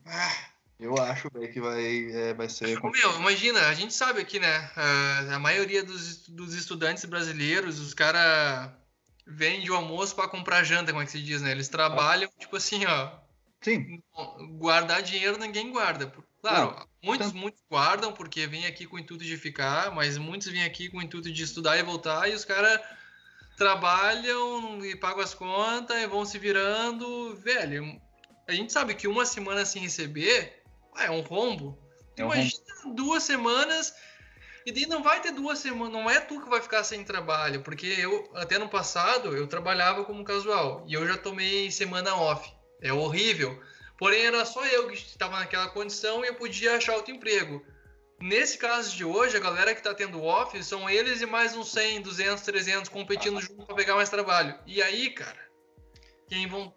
Eu acho, que vai, é, vai ser. Meu, imagina, a gente sabe aqui, né? ah, A maioria dos, dos estudantes brasileiros, os caras vendem o almoço para comprar janta, como é que se diz, né? Eles trabalham, tipo assim, ó. Sim, Guardar dinheiro ninguém guarda. Claro, Não, muitos, tanto- muitos guardam porque vêm aqui com o intuito de ficar, mas muitos vêm aqui com o intuito de estudar e voltar, e os caras trabalham e pagam as contas e vão se virando. Velho, a gente sabe que uma semana sem receber ah, é um rombo. É um Imagina duas semanas. E daí não vai ter duas semanas, não é tu que vai ficar sem trabalho, porque eu, até no passado, eu trabalhava como casual e eu já tomei semana off. É horrível. Porém, era só eu que estava naquela condição e eu podia achar outro emprego. Nesse caso de hoje, a galera que está tendo off são eles e mais uns 100, 200, 300 competindo junto para pegar mais trabalho. E aí, cara, quem vão.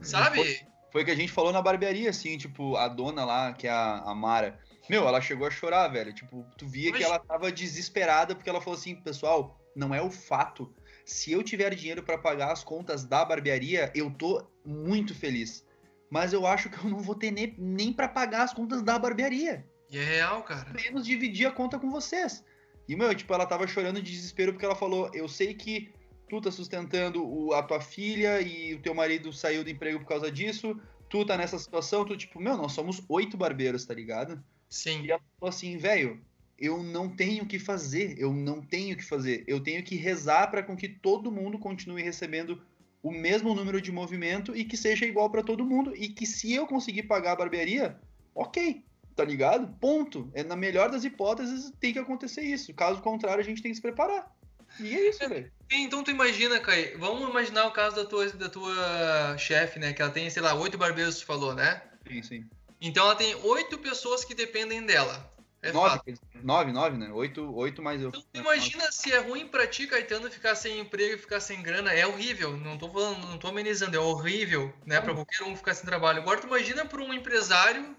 Sabe? Foi que a gente falou na barbearia, assim, tipo, a dona lá, que é a, a Mara. Meu, ela chegou a chorar, velho. Tipo, tu via que Mas- ela tava desesperada porque ela falou assim, pessoal, não é o fato. Se eu tiver dinheiro pra pagar as contas da barbearia, eu tô muito feliz. Mas eu acho que eu não vou ter nem, nem para pagar as contas da barbearia. E é real, cara. Menos dividir a conta com vocês. E, meu, tipo, ela tava chorando de desespero porque ela falou: Eu sei que tu tá sustentando o- a tua filha e o teu marido saiu do emprego por causa disso. Tu tá nessa situação, tu, tipo, meu, nós somos oito barbeiros, tá ligado? Sim. E ela falou assim, velho, eu não tenho o que fazer, eu não tenho o que fazer. Eu tenho que rezar para com que todo mundo continue recebendo o mesmo número de movimento e que seja igual para todo mundo. E que se eu conseguir pagar a barbearia, ok, tá ligado? Ponto. É na melhor das hipóteses tem que acontecer isso. Caso contrário, a gente tem que se preparar. E é isso, velho. Então tu imagina, Kai, vamos imaginar o caso da tua, da tua chefe, né? Que ela tem, sei lá, oito barbeiros, tu falou, né? Sim, sim. Então ela tem oito pessoas que dependem dela. É nove, fato. nove, nove, né? Oito, oito mais eu. Então tu imagina se é ruim pra ti, Caetano, ficar sem emprego e ficar sem grana. É horrível. Não tô falando, não tô amenizando, é horrível, né? Pra qualquer um ficar sem trabalho. Agora tu imagina pra um empresário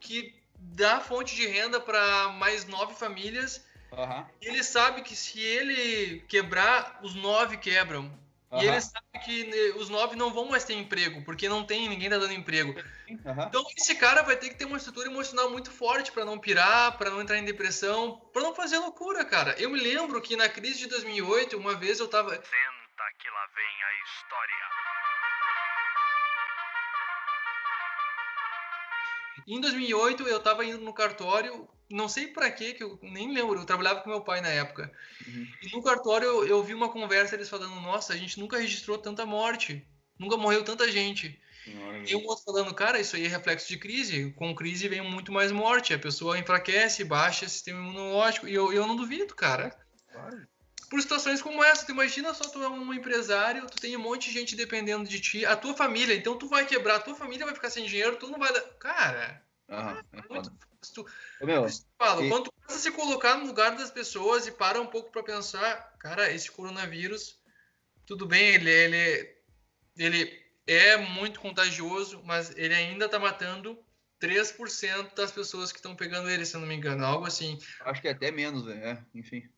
que dá fonte de renda pra mais nove famílias E ele sabe que se ele quebrar, os nove quebram. E aham, ele sabe que né, os nove não vão mais ter emprego, porque não tem, ninguém tá dando emprego. aham. Então esse cara vai ter que ter uma estrutura emocional muito forte pra não pirar, pra não entrar em depressão, pra não fazer loucura, cara. Eu me lembro que na crise de 2008, uma vez eu tava Senta que lá vem a história. Em 2008 eu tava indo no cartório, não sei pra quê, que eu nem lembro, eu trabalhava com meu pai na época. Uhum. E no cartório eu, eu vi uma conversa eles falando: "Nossa, a gente nunca registrou tanta morte, nunca morreu tanta gente". E um outro falando, cara, isso aí é reflexo de crise. Com crise vem muito mais morte. A pessoa enfraquece, baixa o sistema imunológico. E eu, eu não duvido, cara. Claro. Por situações como essa, tu imagina só tu é um empresário, tu tem um monte de gente dependendo de ti, a tua família, então tu vai quebrar, a tua família vai ficar sem dinheiro, tu não vai dar. Cara, Aham, é muito. Meu, falo, e- quando tu começa a se colocar no lugar das pessoas e para um pouco pra pensar, cara, esse coronavírus, tudo bem, ele, ele, ele é muito contagioso, mas ele ainda tá matando 3% das pessoas que estão pegando ele, se eu não me engano, algo assim. acho que é até menos, velho. É, enfim.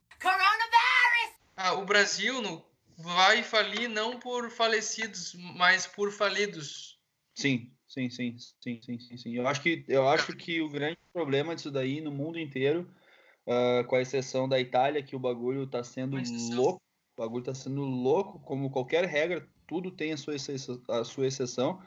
Ah, o Brasil no, vai falir não por falecidos, mas por falidos. Sim, Sim, sim, sim, sim, sim, sim. Eu acho que, eu acho que o grande problema disso daí no mundo inteiro, ah, com a exceção da Itália, que o bagulho tá sendo louco. O bagulho tá sendo louco, como qualquer regra, tudo tem a sua exceção. A sua exceção.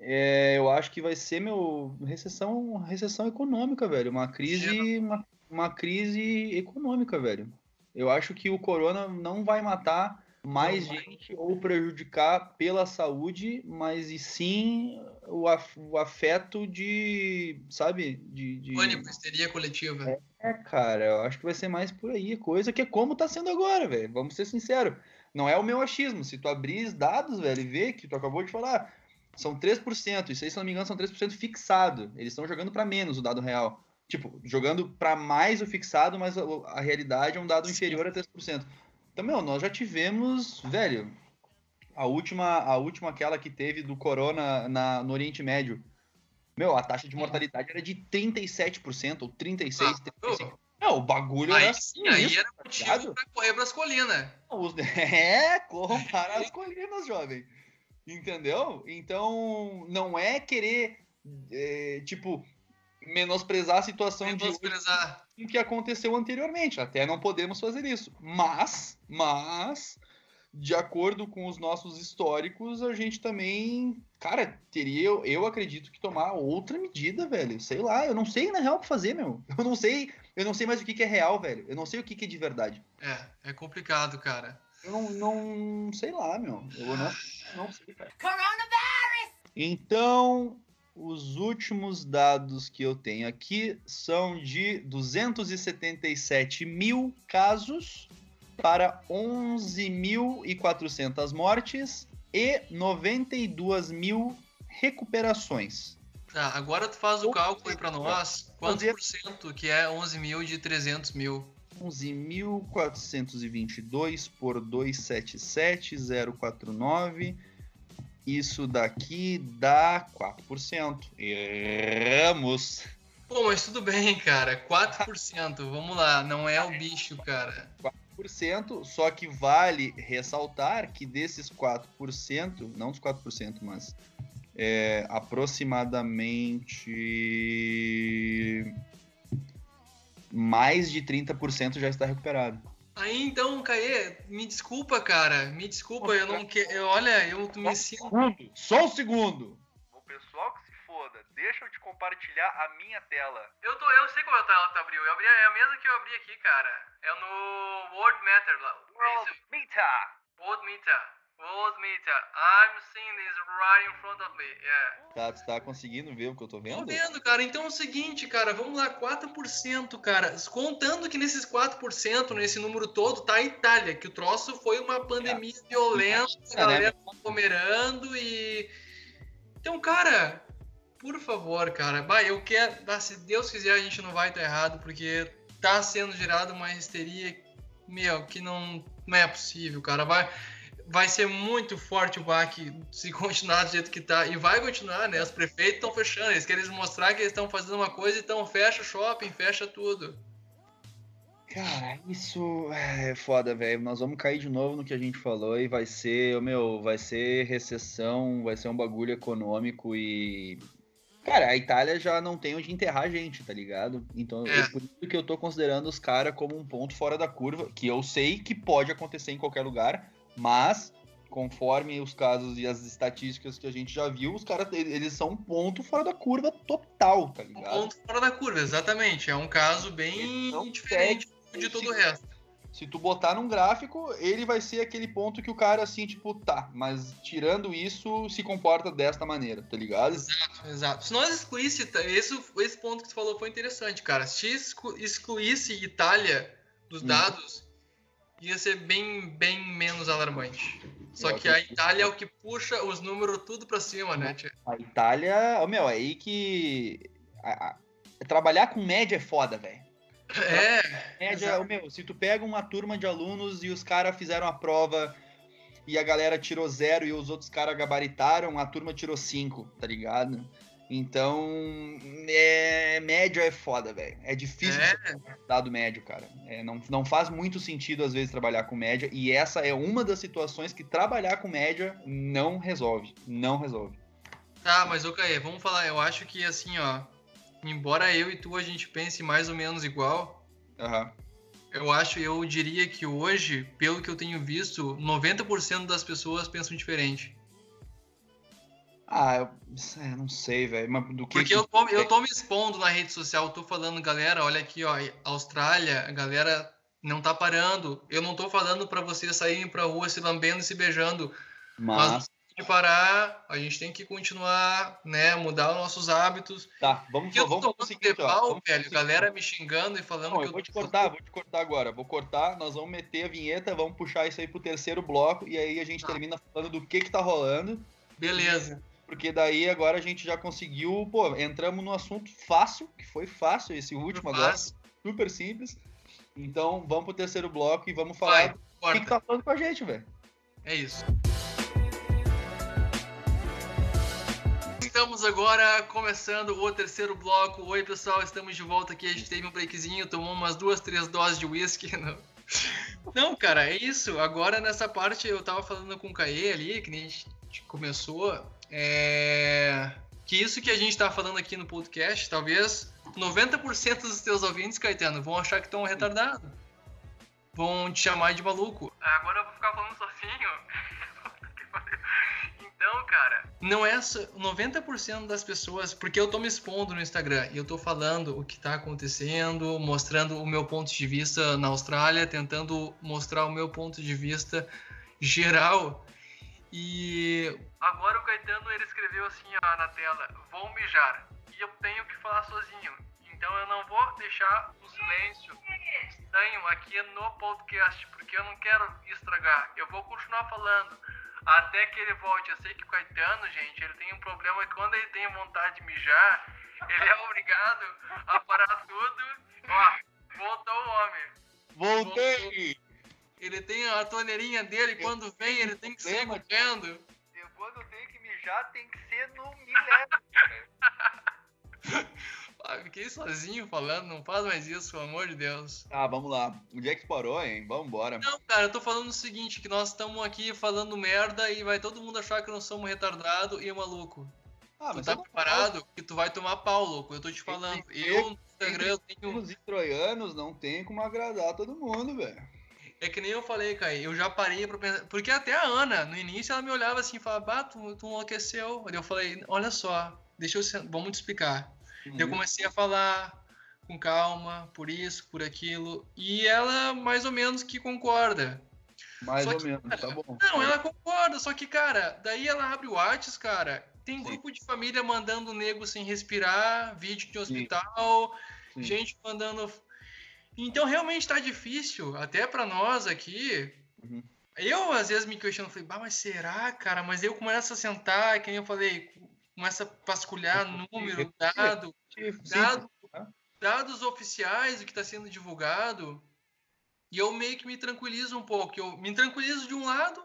É, eu acho que vai ser, meu, recessão, recessão econômica, velho. Uma crise, uma, uma crise econômica, velho. Eu acho que o corona não vai matar mais Não vai. gente ou prejudicar pela saúde, mas e sim o, af- o afeto de, sabe, de, de... Pânico, histeria coletiva. É, cara, eu acho que vai ser mais por aí, coisa que é como tá sendo agora, velho. Vamos ser sinceros. Não é o meu achismo. Se tu abrir os dados, velho, e ver que tu acabou de falar, são 3%. Isso aí, se não me engano, são 3% fixado. Eles estão jogando pra menos o dado real. Tipo, jogando pra mais o fixado, mas a, a realidade é um dado inferior a 3%. Então, meu, nós já tivemos, velho, a última, a última aquela que teve do corona na, no Oriente Médio. Meu, a taxa de mortalidade era de 37% ou 36%, Ah, 35%. Não, o bagulho Aí era sim, aí sinistro, era tá motivo ligado? pra correr pras colinas. [LAUGHS] É, corram para as colinas, jovem. Entendeu? Então, não é querer, é, tipo, menosprezar a situação de hoje Menosprezar. o que aconteceu anteriormente. Até não podemos fazer isso. Mas, mas, de acordo com os nossos históricos, a gente também, cara, teria, eu, eu acredito que tomar outra medida, velho. Sei lá, eu não sei na real o que fazer, meu. Eu não sei, eu não sei mais o que, que é real, velho. Eu não sei o que, que é de verdade. É, é complicado, cara. Eu não, não sei lá, meu. Eu não, não sei, cara. Coronavirus! Então, os últimos dados que eu tenho aqui são de 277 mil casos para 11.400 mortes e 92 mil recuperações. Tá, agora tu faz o cálculo aí seja, nós. Quanto fazer- por cento que é 11 mil de 300 mil? 11.422 por 277,049. Isso daqui dá 4%. Erramos. Pô, mas tudo bem, cara. 4%. Vamos lá, não é o bicho, cara. 4%, só que vale ressaltar que desses 4%, não dos 4%, mas é, aproximadamente mais de 30% já está recuperado. Aí então, Caê, me desculpa, cara. Me desculpa, eu não quero. Olha, eu me sinto. Segundo, só um segundo. O pessoal que se foda, deixa eu te compartilhar a minha tela. Eu, tô, eu sei qual é a tela que tu abriu. Eu abri, é a mesma que eu abri aqui, cara. É no World Matter lá. É isso. Mita! World Meter. World Meter. I'm seeing this right in front of me. Yeah. Tá, tu tá conseguindo ver o que eu tô Tô vendo? vendo, cara. Então é o seguinte, cara. Vamos lá, 4%, cara. Contando que nesses 4%, nesse número todo, tá a Itália, que o troço foi uma pandemia violenta, a É, galera né? aglomerando e. Então, cara, por favor, cara. Bah, eu quero. ah, se Deus quiser, a gente não vai estar errado, porque tá sendo gerada uma histeria, meu, que não, não é possível, cara. Vai vai ser muito forte o baque se [LAUGHS] continuar do jeito que tá. E vai continuar, né? Os prefeitos estão fechando, eles querem mostrar que eles estão fazendo uma coisa, então fecha o shopping, fecha tudo. Cara, isso é foda, velho. Nós vamos cair de novo no que a gente falou e vai ser, meu, vai ser recessão, vai ser um bagulho econômico e. Cara, a Itália já não tem onde enterrar a gente, tá ligado? Então, É. é por isso que eu tô considerando os caras como um ponto fora da curva, que eu sei que pode acontecer em qualquer lugar, mas conforme os casos e as estatísticas que a gente já viu, os caras eles são um ponto fora da curva total, tá Um ligado? ponto fora da curva, exatamente. É um caso bem diferente de todo o resto. Se tu botar num gráfico, ele vai ser aquele ponto que o cara, assim, tipo, tá, mas tirando isso, se comporta desta maneira, tá ligado? Exato, exato. Se nós excluísse, tá, esse, esse ponto que tu falou foi interessante, cara. Se exclu- excluísse Itália dos Hum. Ia ser bem, bem menos alarmante. Só que a. Itália é o que puxa os números tudo pra cima, né, tia? A Itália, ô, meu, é aí que. a- a- trabalhar com média é foda, velho. É, Média, ô, meu, se tu pega uma turma de alunos e os caras fizeram a prova e a galera tirou zero e os outros caras gabaritaram, a turma tirou cinco, tá ligado? Então, é, média é foda, velho. É difícil É. ser dado médio, cara. É, não, não faz muito sentido, às vezes, trabalhar com média. E essa é uma das situações que trabalhar com média não resolve. Não resolve. Tá, mas ô Caê, vamos falar. Eu acho que assim, ó. Embora eu e tu a gente pense mais ou menos igual, Aham. eu acho, eu diria que hoje, pelo que eu tenho visto, 90% das pessoas pensam diferente. Ah, eu é, não sei, velho. Mas que. Porque que- eu tô, eu tô me expondo na rede social, eu tô falando, galera, olha aqui, ó, Austrália, a galera não tá parando. Eu não tô falando pra vocês saírem pra rua se lambendo e se beijando. Mas. De parar, a gente tem que continuar, né, mudar os nossos hábitos. Tá, vamos, Porque eu tô vamos tomando seguinte, ó. pau, o velho, galera ó. me xingando e falando Não, que eu vou te cortar, vou te cortar agora. Vou cortar, nós vamos meter a vinheta, vamos puxar isso aí pro terceiro bloco e aí a gente Tá. termina falando do que que tá rolando, Beleza. Porque daí agora a gente já conseguiu, pô, entramos no assunto fácil, que foi fácil esse último agora, super simples. Então, vamos pro terceiro bloco e vamos falar Vai, do que, que tá falando com a gente, velho. É isso. Estamos agora começando o terceiro bloco. Oi, pessoal, estamos de volta aqui. A gente teve um breakzinho, tomou umas duas, três doses de whisky. [LAUGHS] Não, Não, cara, é isso. Agora nessa parte eu tava falando com o Caê ali, que nem a gente começou. É... Que isso que a gente tá falando aqui no podcast, talvez 90% dos teus ouvintes, Caetano, vão achar que estão retardados. Vão te chamar de maluco. Agora eu vou ficar falando sozinho. [LAUGHS] Então, cara, não é só 90% das pessoas, porque eu tô me expondo no Instagram e eu tô falando o que tá acontecendo, mostrando o meu ponto de vista na Austrália, tentando mostrar o meu ponto de vista geral. E agora o Caetano ele escreveu assim ó, na tela: "Vou mijar" e eu tenho que falar sozinho. Então eu não vou deixar o silêncio estranho aqui no podcast, porque eu não quero estragar. Eu vou continuar falando até que ele volte. Eu sei que o Caetano, gente, ele tem um problema que quando ele tem vontade de mijar, ele é obrigado a parar tudo. Ó, voltou o homem. Voltei! Ele tem a torneirinha dele, quando vem, ele tem que sair Problema, correndo. Eu, quando eu tenho que mijar, tem que ser no milésimo. [LAUGHS] Ah, fiquei sozinho falando, não faz mais isso, pelo amor de Deus. Tá, vamos lá. Onde é que parou, hein? Vamos embora. Não, cara, eu tô falando o seguinte, que nós estamos aqui falando merda e vai todo mundo achar que nós somos retardado e maluco. Ah, tu tá eu preparado que tu vai tomar pau, louco. Eu tô te falando. Eu no Instagram eu tenho. Os troianos não tem como agradar todo mundo, velho. É que nem eu falei, cara, eu já parei pra pensar. Porque até a Ana, no início, ela me olhava assim e falava, bah, tu, tu enlouqueceu. Aí eu falei, olha só, deixa eu. Vamos te explicar. Eu Uhum. comecei a falar com calma, por isso, por aquilo. E ela mais ou menos que concorda. Mais Só ou que, menos, tá bom. Não, ela concorda, só que, cara, daí ela abre o Whats, cara. Tem Sim. grupo de família mandando nego sem respirar, vídeo de hospital, Sim. gente mandando. Então realmente tá difícil, até pra nós aqui. Uhum. Eu às vezes me questiono, falei, bah, mas será, cara? Mas eu começo a sentar, que nem eu falei, começa a vasculhar número, dado, dado, dados oficiais do que está sendo divulgado, e eu meio que me tranquilizo um pouco. Eu me tranquilizo de um lado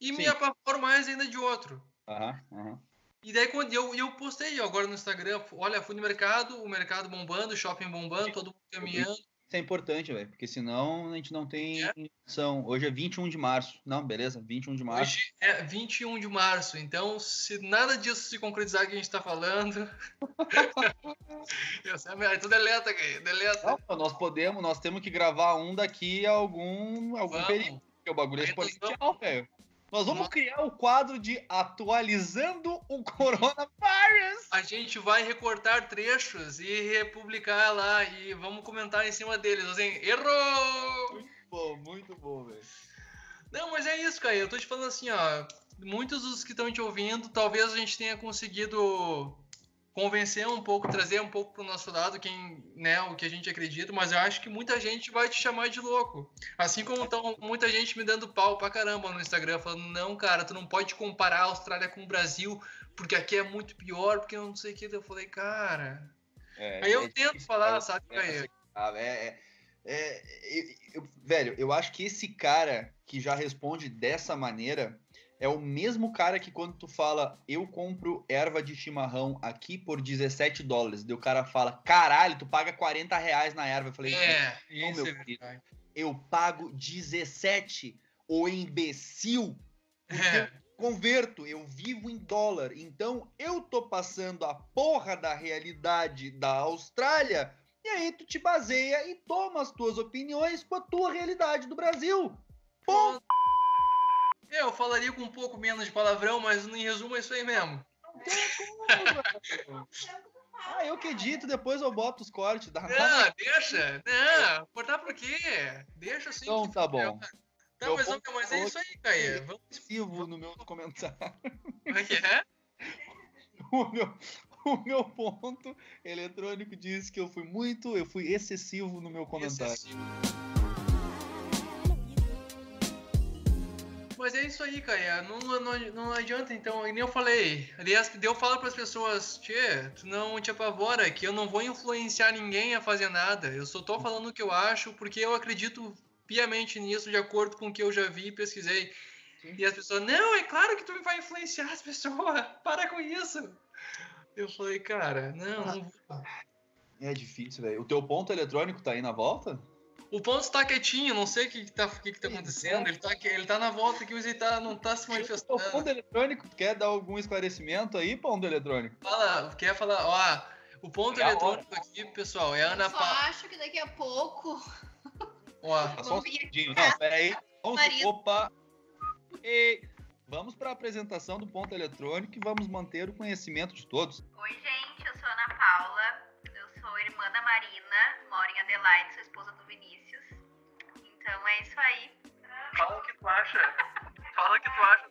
e me Sim. apavoro mais ainda de outro. Aham, aham. E daí quando eu, eu postei agora no Instagram, olha, fui no mercado, o mercado bombando, o shopping bombando, todo mundo caminhando. Isso é importante, velho, porque senão a gente não tem É. noção. Hoje é 21 de março. Não, beleza, 21 de março. Hoje é 21 de março, então se nada disso se concretizar que a gente tá falando. eu sei, aí tu deleta, cara, deleta. Não, nós podemos, nós temos que gravar um daqui a algum, algum Vamos. período, porque o bagulho é nós exponencial, velho. Nós vamos criar o quadro de atualizando o coronavírus. A gente vai recortar trechos e republicar lá e vamos comentar em cima deles. Assim, errou! Pô, muito bom, velho. Não, mas é isso, cara. Eu tô te falando assim, ó. Muitos dos que estão te ouvindo, talvez a gente tenha conseguido convencer um pouco, trazer um pouco pro nosso lado quem, né, o que a gente acredita, mas eu acho que muita gente vai te chamar de louco. Assim como estão muita gente me dando pau pra caramba no Instagram, falando, não, cara, tu não pode comparar a Austrália com o Brasil, porque aqui é muito pior, porque eu não sei o que. Eu falei, cara. É, Aí eu é tento difícil, falar, sabe, É? Ah, é, é, é, eu- eu- velho, eu acho que esse cara que já responde dessa maneira é o mesmo cara que quando tu fala eu compro erva de chimarrão aqui por 17 dólares, daí o cara fala, caralho, tu paga 40 reais na erva. Eu falei, É, não, isso meu é querido. verdade. eu pago 17, ô imbecil. É. converto, eu vivo em dólar. Então eu tô passando a porra da realidade da Austrália e aí tu te baseia e toma as tuas opiniões com a tua realidade do Brasil. Ponto. Eu falaria com um pouco menos de palavrão, mas em resumo é isso aí mesmo. Ah, eu que edito, depois eu boto os cortes. Dá Não, deixa. Não, cortar por quê? Deixa assim. Então tá bom. Tá, Meu mas, ponto mas é isso aí, Caia. Vamos excessivo no meu comentário. Como é que é? [LAUGHS] O meu, o meu ponto eletrônico diz que eu fui muito, eu fui excessivo no meu comentário. Excessivo. Mas é isso aí, Caia. Não, não, não adianta, então. E nem eu falei. Aliás, eu falo para as pessoas, Tchê, tu não te apavora, que eu não vou influenciar ninguém a fazer nada. Eu só tô falando o que eu acho, porque eu acredito piamente nisso, de acordo com o que eu já vi e pesquisei. Sim. E as pessoas, não, é claro que tu vai influenciar as pessoas. [LAUGHS] Para com isso. Eu falei, cara, não, não vou. É difícil, velho. O teu ponto eletrônico tá aí na volta? O ponto está quietinho, não sei o que, que, tá, o que, que tá acontecendo. Ele tá, ele tá na volta aqui, mas ele tá, não tá se O manifestando. ponto eletrônico, tu quer dar algum esclarecimento aí, ponto eletrônico? Fala, quer falar, ó, o ponto É eletrônico aqui, pessoal, é a Ana Paula. acho que daqui a pouco. Ó, [LAUGHS] Tá só um segundinho. Não, peraí. Marido. opa. Ei, vamos para a apresentação do ponto eletrônico e vamos manter o conhecimento de todos. Oi, gente, eu sou a Ana Paula. Eu sou irmã da Marina, moro em Adelaide, sou esposa do Vinícius. Então é isso aí. fala o que tu acha. Fala o que tu acha.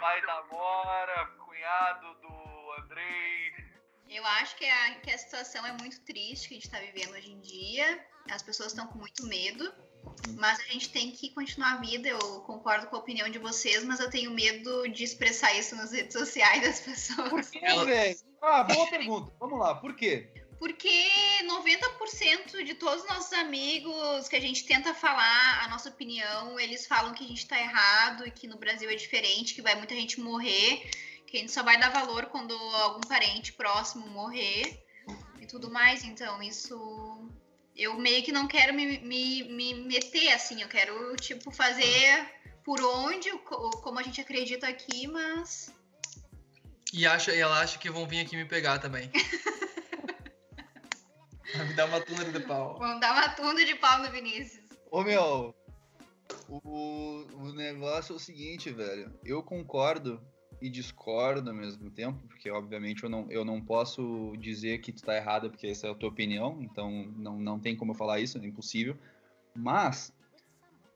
Pai da Mora, cunhado do Andrei. Eu acho que a, que a situação é muito triste que a gente está vivendo hoje em dia. As pessoas estão com muito medo. Mas a gente tem que continuar a vida. Eu concordo com a opinião de vocês, mas eu tenho medo de expressar isso nas redes sociais das pessoas. Por quê, velho? Ah, boa pergunta. Vamos lá, por quê? Porque 90% de todos os nossos amigos que a gente tenta falar a nossa opinião, eles falam que a gente tá errado e que no Brasil é diferente, que vai muita gente morrer, que a gente só vai dar valor quando algum parente próximo morrer e tudo mais. Então, isso. Eu meio que não quero me, me, me meter assim, eu quero, tipo, fazer por onde, co- como a gente acredita aqui, mas. E, acha, e ela acha que vão vir aqui me pegar também. [LAUGHS] Vai me dar uma tuna de pau. Vamos dar uma tunda de pau no Vinícius. Ô meu, o, o negócio é o seguinte, velho. Eu concordo e discordo ao mesmo tempo, porque obviamente eu não, eu não posso dizer que tu tá errada, porque essa é a tua opinião, então não, não tem como eu falar isso, é impossível. Mas,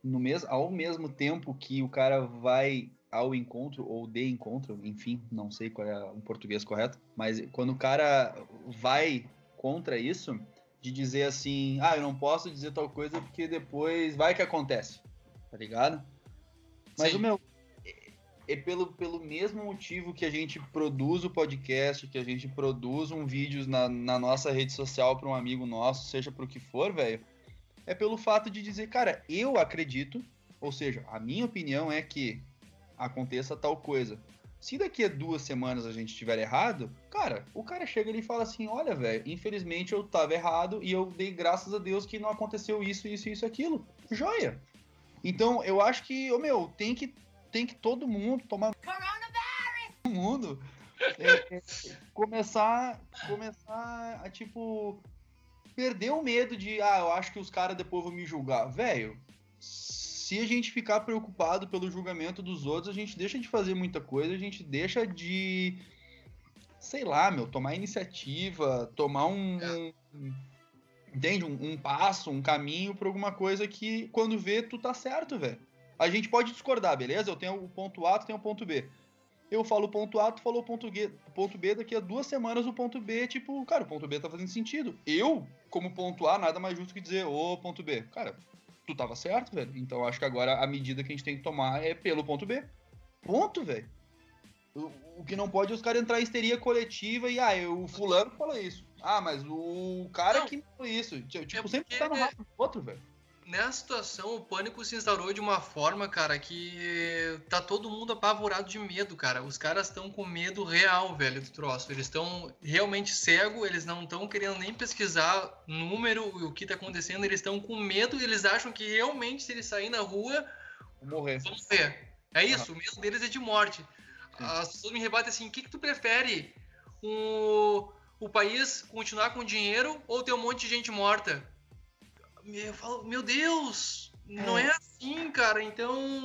no mes ao mesmo tempo que o cara vai ao encontro, ou de encontro, enfim, não sei qual é o português correto, mas quando o cara vai contra isso, de dizer assim, ah, eu não posso dizer tal coisa porque depois vai que acontece, tá ligado? Mas Sim. o meu, é, é pelo, pelo mesmo motivo que a gente produz o podcast, que a gente produz um vídeo na, na nossa rede social para um amigo nosso, seja pro que for, velho, é pelo fato de dizer, cara, eu acredito, ou seja, a minha opinião é que aconteça tal coisa. Se daqui a duas semanas a gente estiver errado, cara, o cara chega ali e fala assim: olha, velho, infelizmente eu tava errado e eu dei graças a Deus que não aconteceu isso, isso, isso, aquilo. Joia. Então eu acho que, ô meu, tem que, tem que todo mundo tomar. Todo mundo. é, é, começar, começar a, tipo, perder o medo de, ah, eu acho que os caras depois vão me julgar. Velho, se a gente ficar preocupado pelo julgamento dos outros, a gente deixa de fazer muita coisa, a gente deixa de, sei lá, meu, tomar iniciativa, tomar um, um- entende, um, um passo, um caminho pra alguma coisa que quando vê tu tá certo, velho. A gente pode discordar, beleza? Eu tenho o ponto A, tu tem o ponto B. Eu falo o ponto A, tu falou o ponto, G, ponto B, daqui a duas semanas o ponto B, tipo, cara, o ponto B tá fazendo sentido. Eu, como ponto A, nada mais justo que dizer, ô, ponto B. Cara, tu tava certo, velho. Então acho que agora a medida que a gente tem que tomar é pelo ponto B. Ponto, velho. O, o que não pode é os caras entrar em histeria coletiva e, ah, eu- o fulano falou isso. Ah, mas o cara Não. que falou isso. Tipo, É sempre tá no rabo do outro, velho. Nessa situação, o pânico se instaurou de uma forma, cara, que tá todo mundo apavorado de medo, cara. Os caras estão com medo real, velho, do troço. Eles estão realmente cegos, eles não estão querendo nem pesquisar número e o que tá acontecendo. Eles estão com medo e eles acham que realmente, se eles saírem na rua, morrer. vão morrer. É isso, o medo deles é de morte. as pessoas me rebatem assim: o que, que tu prefere? O, o país continuar com dinheiro ou ter um monte de gente morta? Eu falo, meu Deus, não é assim, cara. Então.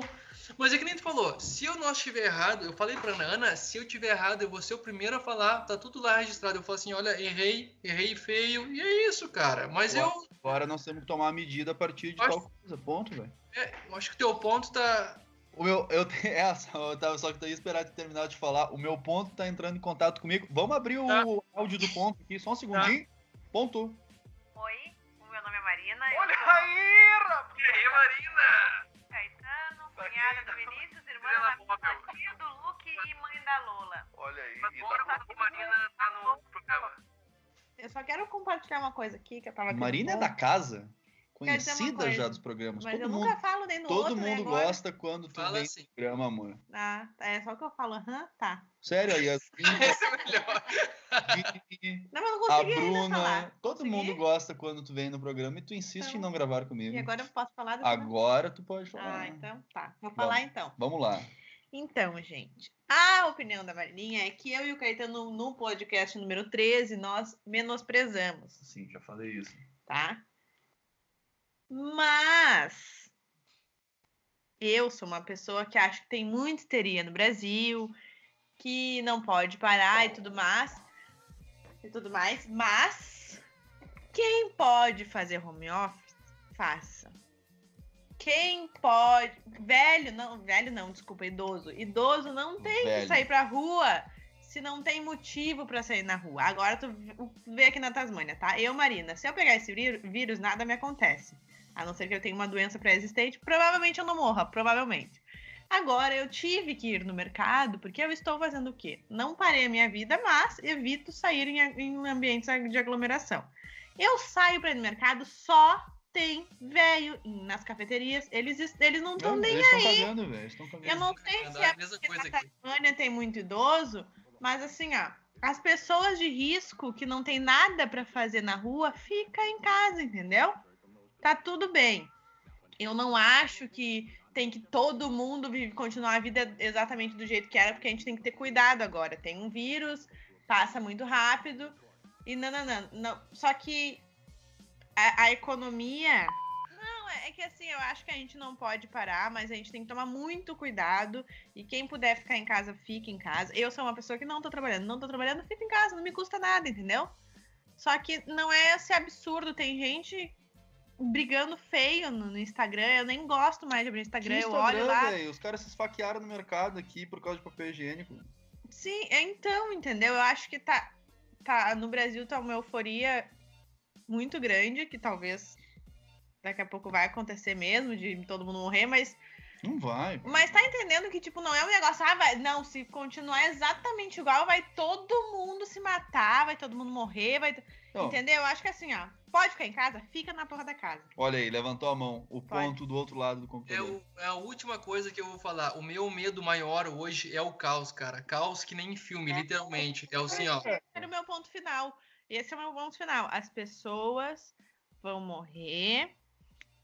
Mas é que nem tu falou, se eu não estiver errado, eu falei pra Ana, se eu tiver errado, eu vou ser o primeiro a falar, tá tudo lá registrado. Eu falo assim, olha, errei, errei feio, e é isso, cara. Mas eu, Agora nós temos que tomar uma medida a partir de Acho- tal coisa. Ponto, velho. é, eu acho que o teu ponto tá. O meu, eu, [LAUGHS] é, só- eu tava só que eu ia esperar terminar de falar. O meu ponto tá entrando em contato comigo. Vamos abrir o Tá. áudio do ponto aqui, só um segundinho. Ponto. O. Olha sou aí, rapaz! E aí, Marina? Caetano, Tá cunhada do Vinícius, irmã da móvel. tia do Luke e mãe da Lola. Olha aí, Mas bora tá a Marina tá no programa. Eu só quero compartilhar uma coisa aqui que eu tava Marina é da casa. Conhecida já dos programas. Mas todo eu mundo, nunca falo nem no todo outro, nem mundo agora. gosta quando tu Fala vem assim. no programa, amor. Ah, é só que eu falo, aham, tá. Sério, a Yasmin, [LAUGHS] Esse é melhor. a Não, mas eu não a consegui ainda Bruna. falar. Todo Consegui? mundo gosta quando tu vem no programa e tu insiste Então. em não gravar comigo. E agora eu posso falar depois? Agora tu pode falar. Ah, então tá. Vou falar então. Vamos lá. Então, gente, a opinião da Marilinha é que eu e o Caetano, no podcast número 13, nós menosprezamos, Sim, já falei isso. tá? Mas eu sou uma pessoa que acho que tem muita histeria no Brasil, que não pode parar e tudo mais. E tudo mais, mas quem pode fazer home office, faça. Quem pode. Velho, não, velho não, desculpa, idoso. Idoso não tem que Velho. sair pra rua se não tem motivo pra sair na rua. Agora tu vê aqui na Tasmânia, tá? Eu, Marina, se eu pegar esse víru- vírus, nada me acontece. A não ser que eu tenha uma doença pré-existente, provavelmente eu não morra, provavelmente. Agora eu tive que ir no mercado porque eu estou fazendo o quê? Não parei a minha vida, mas evito sair em, em ambientes de aglomeração. Eu saio para ir no mercado, só tem velho nas cafeterias. Eles, eles não estão nem Eles estão cagando, velho. Eles estão cagando. eu não sei Andar se é a mesma porque tem muito idoso, mas assim, ó, as pessoas de risco que não tem nada pra fazer na rua, fica em casa, entendeu? Tá tudo bem. Eu não acho que tem que todo mundo continuar a vida exatamente do jeito que era, porque a gente tem que ter cuidado agora. Tem um vírus, passa muito rápido e não, não, não. não. Só que a, a economia não, é é que assim, eu acho que a gente não pode parar, mas a gente tem que tomar muito cuidado. E quem puder ficar em casa, fique em casa. Eu sou uma pessoa que não tô trabalhando, não tô trabalhando, fica em casa, não me custa nada, entendeu? Só que não é esse absurdo. Tem gente brigando feio no, no Instagram. Eu nem gosto mais de abrir Instagram. Que eu olho Instagram, lá. velho? Os caras se esfaquearam no mercado aqui por causa de papel higiênico. Sim, é então, entendeu? Eu acho que tá, tá no Brasil tá uma euforia muito grande, que talvez daqui a pouco vai acontecer mesmo, de todo mundo morrer, mas Não vai. Mas tá entendendo que, tipo, não é um negócio, ah, vai. Não, se continuar exatamente igual, vai todo mundo se matar, vai todo mundo morrer, vai. Entendeu? Eu acho que assim, ó. Pode ficar em casa? Fica na porra da casa. olha aí, levantou a mão. O Pode. ponto do outro lado do É, computador. o- é a última coisa que eu vou falar. O meu medo maior hoje é o caos, cara. Caos que nem em filme, literalmente. É o assim, ó. Esse era o meu ponto final. Esse é o meu ponto final. As pessoas vão morrer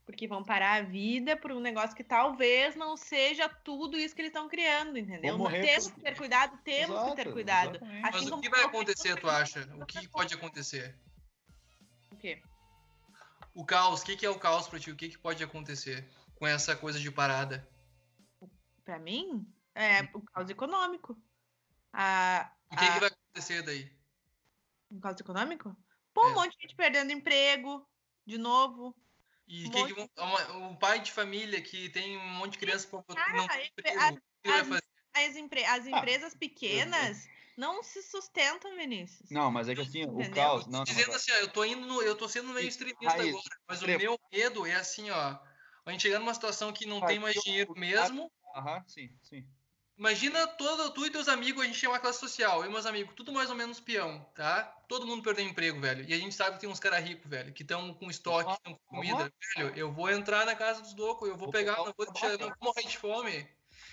porque vão parar a vida por um negócio que talvez não seja tudo isso que eles estão criando, entendeu? Temos que ter cuidado, temos que ter Exato, cuidado. exatamente. Mas Assim o que vai acontecer, tu acha? O que pode acontecer? O quê? O caos, o que, que é o caos pra ti? O que, que pode acontecer com essa coisa de parada? Pra mim, é o caos econômico. A, O que, a- que vai acontecer daí? o caos econômico? Pô, um É. monte de gente perdendo emprego, de novo. E Um que que vão- uma- um pai de família que tem um monte de criança pra Cara, não as- o as- empre- as Ah, empresas pequenas não se sustentam, Vinícius. Não, mas é que assim, o Entendeu? caos. Não, não, Dizendo mas- assim, ó, eu tô indo no, eu tô sendo meio extremista raiz, agora, mas o meu medo é assim, ó, a gente chegar numa situação que não Ah, tem mais eu- dinheiro eu- mesmo. Aham, sim, sim. Imagina todo tu e teus amigos, a gente tem uma classe social, eu e meus amigos, tudo mais ou menos peão, tá? Todo mundo perdeu emprego, velho. E a gente sabe que tem uns caras ricos, velho, que estão com estoque, estão com comida. Velho, eu vou entrar na casa dos loucos, eu vou Vou pegar, pegar não vou deixar, não vou morrer de fome.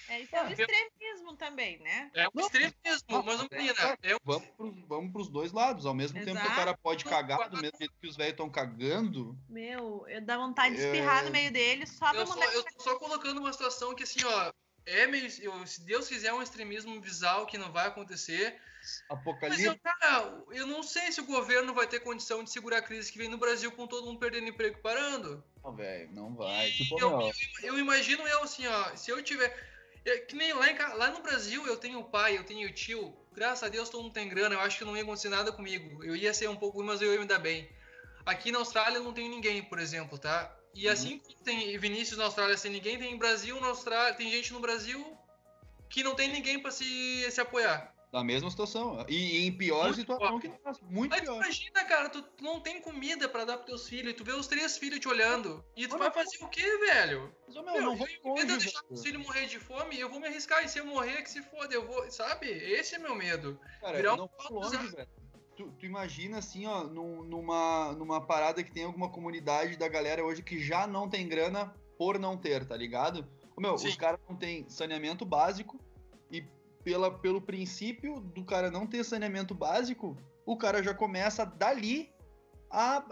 É, isso é um extremismo também, né? É um Não. extremismo, mas não menina, é um Vamos, pros, vamos pros dois lados. Ao mesmo tempo que o Exato. cara pode cagar do mesmo [LAUGHS] jeito que os velhos estão cagando. Meu, eu dá vontade de É. espirrar no meio deles só pra Eu, só, mandar. eu tô só colocando uma situação que assim, ó, é meio. eu- se Deus quiser um extremismo visual que não vai acontecer. Mas Apocalipse. eu, cara, eu não sei se o governo vai ter condição de segurar a crise que vem no Brasil com todo mundo perdendo emprego e parando. Não, velho, não vai. Tipo, eu, eu- eu imagino eu assim, ó, se eu tiver. é que nem lá, em lá no Brasil eu tenho pai, eu tenho tio. Graças a Deus todo mundo tem grana. Eu acho que não ia acontecer nada comigo. Eu ia ser um pouco ruim, mas eu ia me dar bem. Aqui na Austrália eu não tenho ninguém, por exemplo, tá? E assim como tem Vinícius na Austrália sem ninguém, tem Brasil na Austrália, tem gente no Brasil que não tem ninguém pra se, se apoiar. na mesma situação. E, e em pior Muito situação que nós. Muito tu pior. imagina, cara, tu tu não tem comida pra dar pros teus filhos, tu vê os três filhos te olhando. E tu Olha, vai fazer o quê, velho? Mas, meu, Meu, não vou eu, longe, deixar os filhos morrer de fome, eu vou me arriscar. E se eu morrer, que se foda, eu vou. Sabe? Esse é meu medo. Cara, virar eu um não vou pau longe, velho. Tu, tu imagina assim, ó, num- numa, numa parada que tem alguma comunidade da galera hoje que já não tem grana por não ter, tá ligado? Ô, Meu, Sim. os caras não têm saneamento básico e pela, pelo princípio do cara não ter saneamento básico, o cara já começa dali a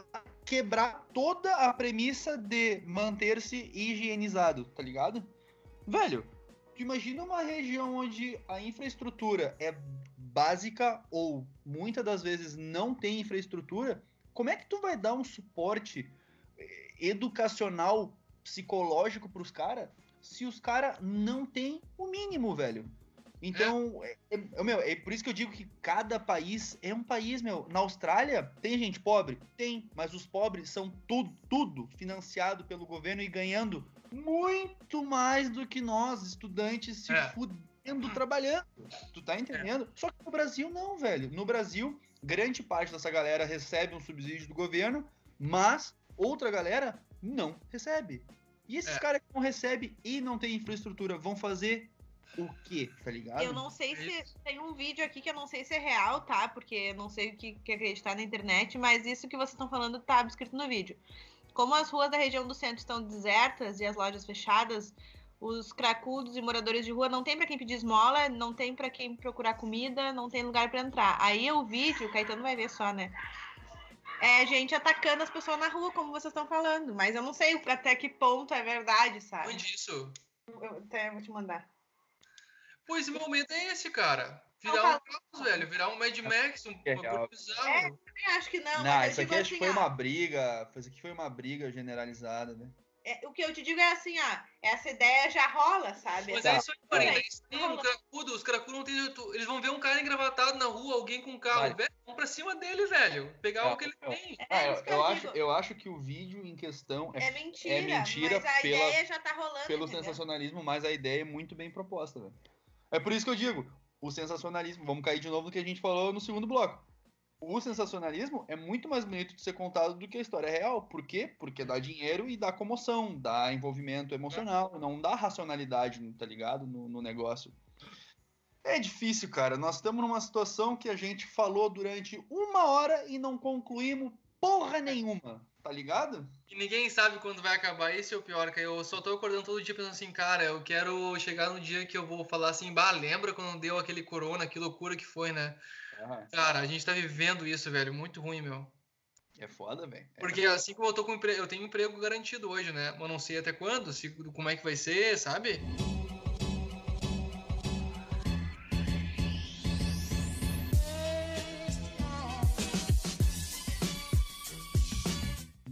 quebrar toda a premissa de manter-se higienizado, tá ligado? Velho, tu imagina uma região onde a infraestrutura é básica ou muitas das vezes não tem infraestrutura, como é que tu vai dar um suporte eh, educacional, psicológico pros caras se os caras não têm o mínimo, velho? Então, é. é- meu, é por isso que eu digo que cada país é um país, meu. Na Austrália, tem gente pobre? Tem, mas os pobres são tudo, tudo financiado pelo governo e ganhando muito mais do que nós, estudantes, se É. fudendo trabalhando. Tu tá entendendo? Só que no Brasil não, velho. No Brasil, grande parte dessa galera recebe um subsídio do governo, mas outra galera não recebe. E esses É. caras que não recebem e não tem infraestrutura vão fazer o quê, tá ligado? Eu não sei É se tem um vídeo aqui que eu não sei se é real, tá? Porque eu não sei o que, que acreditar na internet, mas isso que vocês estão falando tá escrito no vídeo. Como as ruas da região do centro estão desertas e as lojas fechadas, os cracudos e moradores de rua não tem pra quem pedir esmola, não tem pra quem procurar comida, não tem lugar pra entrar. Aí o vídeo, o Caetano vai ver só, né? É gente atacando as pessoas na rua, como vocês estão falando. Mas eu não sei até que ponto é verdade, sabe? Onde isso? Eu até vou te mandar. Pois meu medo é esse, cara. Virar Não, um caos, velho. Virar um Mad Max, um É coisa bizarro. É. Eu acho que não, Não, isso aqui digo acho que assim, foi ó, uma briga. Isso aqui foi uma briga generalizada, né? É, o que eu te digo é assim, ó, essa ideia já rola, sabe? Mas Tá. é isso aí, Marina. É. É isso cracudo, os cracudos não tem. tu- Eles vão ver um cara engravatado na rua, alguém com um carro. Vai. Velho, vão pra cima dele, velho. Pegar Tá, o que ele não. tem. É Ah, eu, isso que eu eu acho, eu acho que o vídeo em questão é, É mentira, é mentira mas a pela- ideia já tá rolando, pelo entendeu? sensacionalismo, mas a ideia é muito bem proposta, velho. É por isso que eu digo, o sensacionalismo, vamos cair de novo no que a gente falou no segundo bloco. O sensacionalismo é muito mais bonito de ser contado do que a história real. Por quê? Porque dá dinheiro e dá comoção, dá envolvimento emocional, não dá racionalidade, tá ligado? No, no negócio. É difícil, cara. Nós estamos numa situação que a gente falou durante uma hora e não concluímos porra nenhuma, tá ligado? E ninguém sabe quando vai acabar. Esse é o pior, que eu só tô acordando todo dia pensando assim, cara, eu quero chegar no dia que eu vou falar assim, bah, lembra quando deu aquele corona, que loucura que foi, né? Cara, a gente tá vivendo isso, velho, muito ruim, meu. É foda, velho. É Porque assim como eu tô com emprego, eu tenho emprego garantido hoje, né? Mas não sei até quando, se, como é que vai ser, sabe?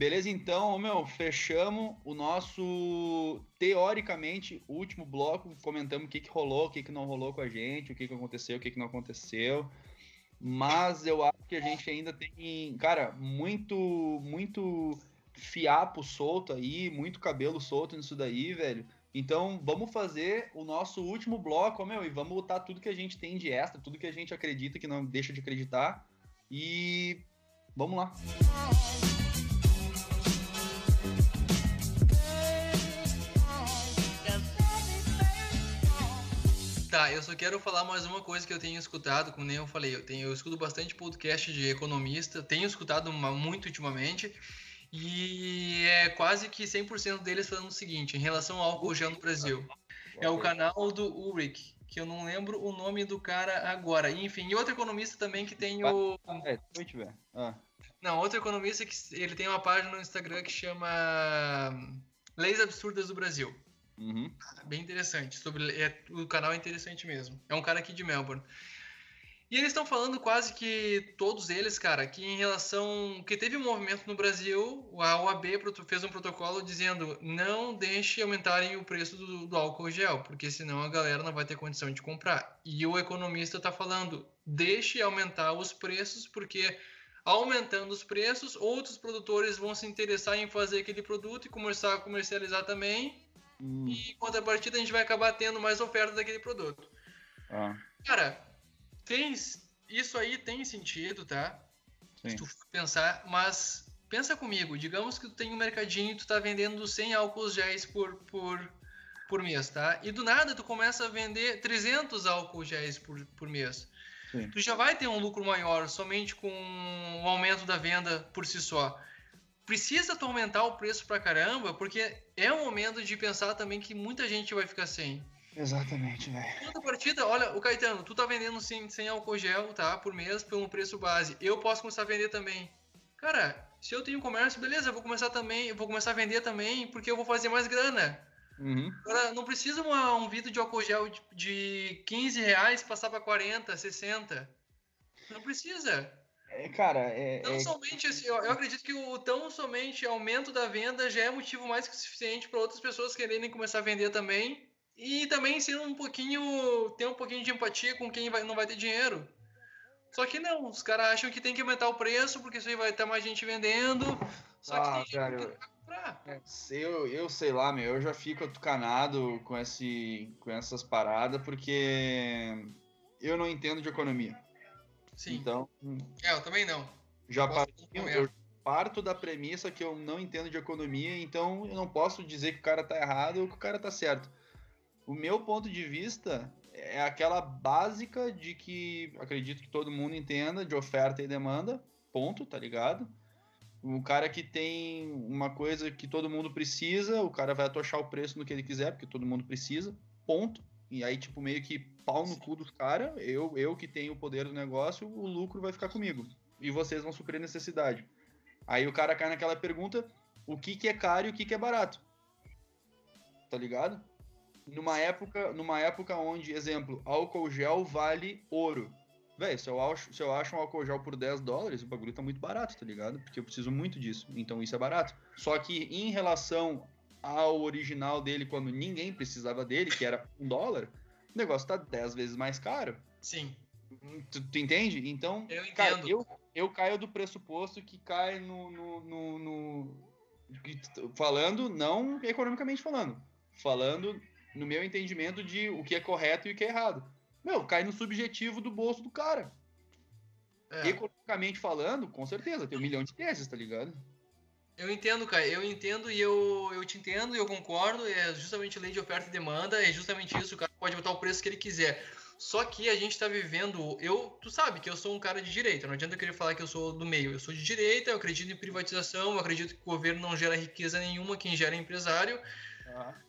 Beleza, então, meu, fechamos o nosso, teoricamente, último bloco. Comentamos o que, que rolou, o que, que não rolou com a gente, o que, que aconteceu, o que, que não aconteceu. Mas eu acho que a gente ainda tem, cara, muito, muito fiapo solto aí, muito cabelo solto nisso daí, velho. Então, vamos fazer o nosso último bloco, meu, e vamos botar tudo que a gente tem de extra, tudo que a gente acredita, que não deixa de acreditar. E vamos lá. Tá, eu só quero falar mais uma coisa que eu tenho escutado, como nem eu falei, eu tenho eu escuto bastante podcast de economista, tenho escutado uma- muito ultimamente, e é quase que 100% deles falando o seguinte, em relação ao álcool gel no Brasil. É o canal do Ulrich, que eu não lembro o nome do cara agora. Enfim, e outro economista também que tem o É. Ah. Não, outro economista que ele tem uma página no Instagram que chama Leis Absurdas do Brasil. Uhum. Bem interessante. Sobre, é, o canal é interessante mesmo. É um cara aqui de Melbourne. E eles estão falando quase que todos eles, cara, que em relação. que teve um movimento no Brasil, a OAB fez um protocolo dizendo não deixe aumentarem o preço do, do álcool gel, porque senão a galera não vai ter condição de comprar. E o economista está falando deixe aumentar os preços, porque aumentando os preços, outros produtores vão se interessar em fazer aquele produto e começar a comercializar também. Hum, E em contrapartida a gente vai acabar tendo mais oferta daquele produto. ah, Cara, tem, isso aí tem sentido, tá? sim. Se tu for pensar, mas pensa comigo, digamos que tu tem um mercadinho e tu tá vendendo 100 álcools géis por, por, por mês, tá? E do nada tu começa a vender 300 álcools géis por, por mês. Sim. Tu já vai ter um lucro maior somente com o aumento da venda por si só. Precisa tu aumentar o preço pra caramba, porque é um momento de pensar também que muita gente vai ficar sem. Exatamente, velho. Outra partida, olha, o Caetano, tu tá vendendo 100, 100 álcool gel, tá? Por mês, pelo preço base. Eu posso começar a vender também. Cara, se eu tenho comércio, beleza, eu vou começar também, eu vou começar a vender também, porque eu vou fazer mais grana. Uhum. Agora, não precisa uma- um vidro de álcool gel de, de 15 reais passar pra 40, 60. Não precisa. É, cara, é, Tão é- somente assim, eu, eu acredito que o tão somente aumento da venda já é motivo mais que suficiente para outras pessoas quererem começar a vender também. E também ser um pouquinho. ter um pouquinho de empatia com quem vai, não vai ter dinheiro. Só que não, os caras acham que tem que aumentar o preço, porque isso aí vai ter mais gente vendendo. Só que Ah, tem gente velho. que comprar. É, Eu, eu sei lá, meu, eu já fico atucanado com, esse, com essas paradas porque eu não entendo de economia. Sim. Então, É, eu também não. já responder. eu parto da premissa que eu não entendo de economia, então eu não posso dizer que o cara tá errado ou que o cara tá certo. O meu ponto de vista é aquela básica de que acredito que todo mundo entenda de oferta e demanda, ponto, tá ligado? O cara que tem uma coisa que todo mundo precisa, o cara vai atochar o preço no que ele quiser, porque todo mundo precisa, ponto. E aí, tipo, meio que pau no cu dos caras, eu, eu que tenho o poder do negócio, o lucro vai ficar comigo. E vocês vão suprir a necessidade. Aí o cara cai naquela pergunta, o que, que é caro e o que, que é barato? Tá ligado? Numa época, numa época onde, exemplo, álcool gel vale ouro. Véi, se, eu acho, se eu acho um álcool gel por 10 dólares, o bagulho tá muito barato, tá ligado? Porque eu preciso muito disso. Então isso é barato. Só que em relação ao original dele, quando ninguém precisava dele, que era um dólar, o negócio tá 10 vezes mais caro. Sim, Tu, tu entende? Então, eu entendo. cara, eu, eu caio do pressuposto que cai no. no, no- no- falando, não economicamente falando, falando no meu entendimento de o que é correto e o que é errado. Meu, cai no subjetivo do bolso do cara. É. Economicamente falando, com certeza, tem um milhão de teses, tá ligado? Eu entendo, cara, eu entendo e eu, eu te entendo e eu concordo. É justamente lei de oferta e demanda, é justamente isso. O cara pode botar o preço que ele quiser. Só que a gente tá vivendo. Eu, tu sabe que eu sou um cara de direita, não adianta eu querer falar que eu sou do meio. Eu sou de direita, eu acredito em privatização, eu acredito que o governo não gera riqueza nenhuma, quem gera é empresário.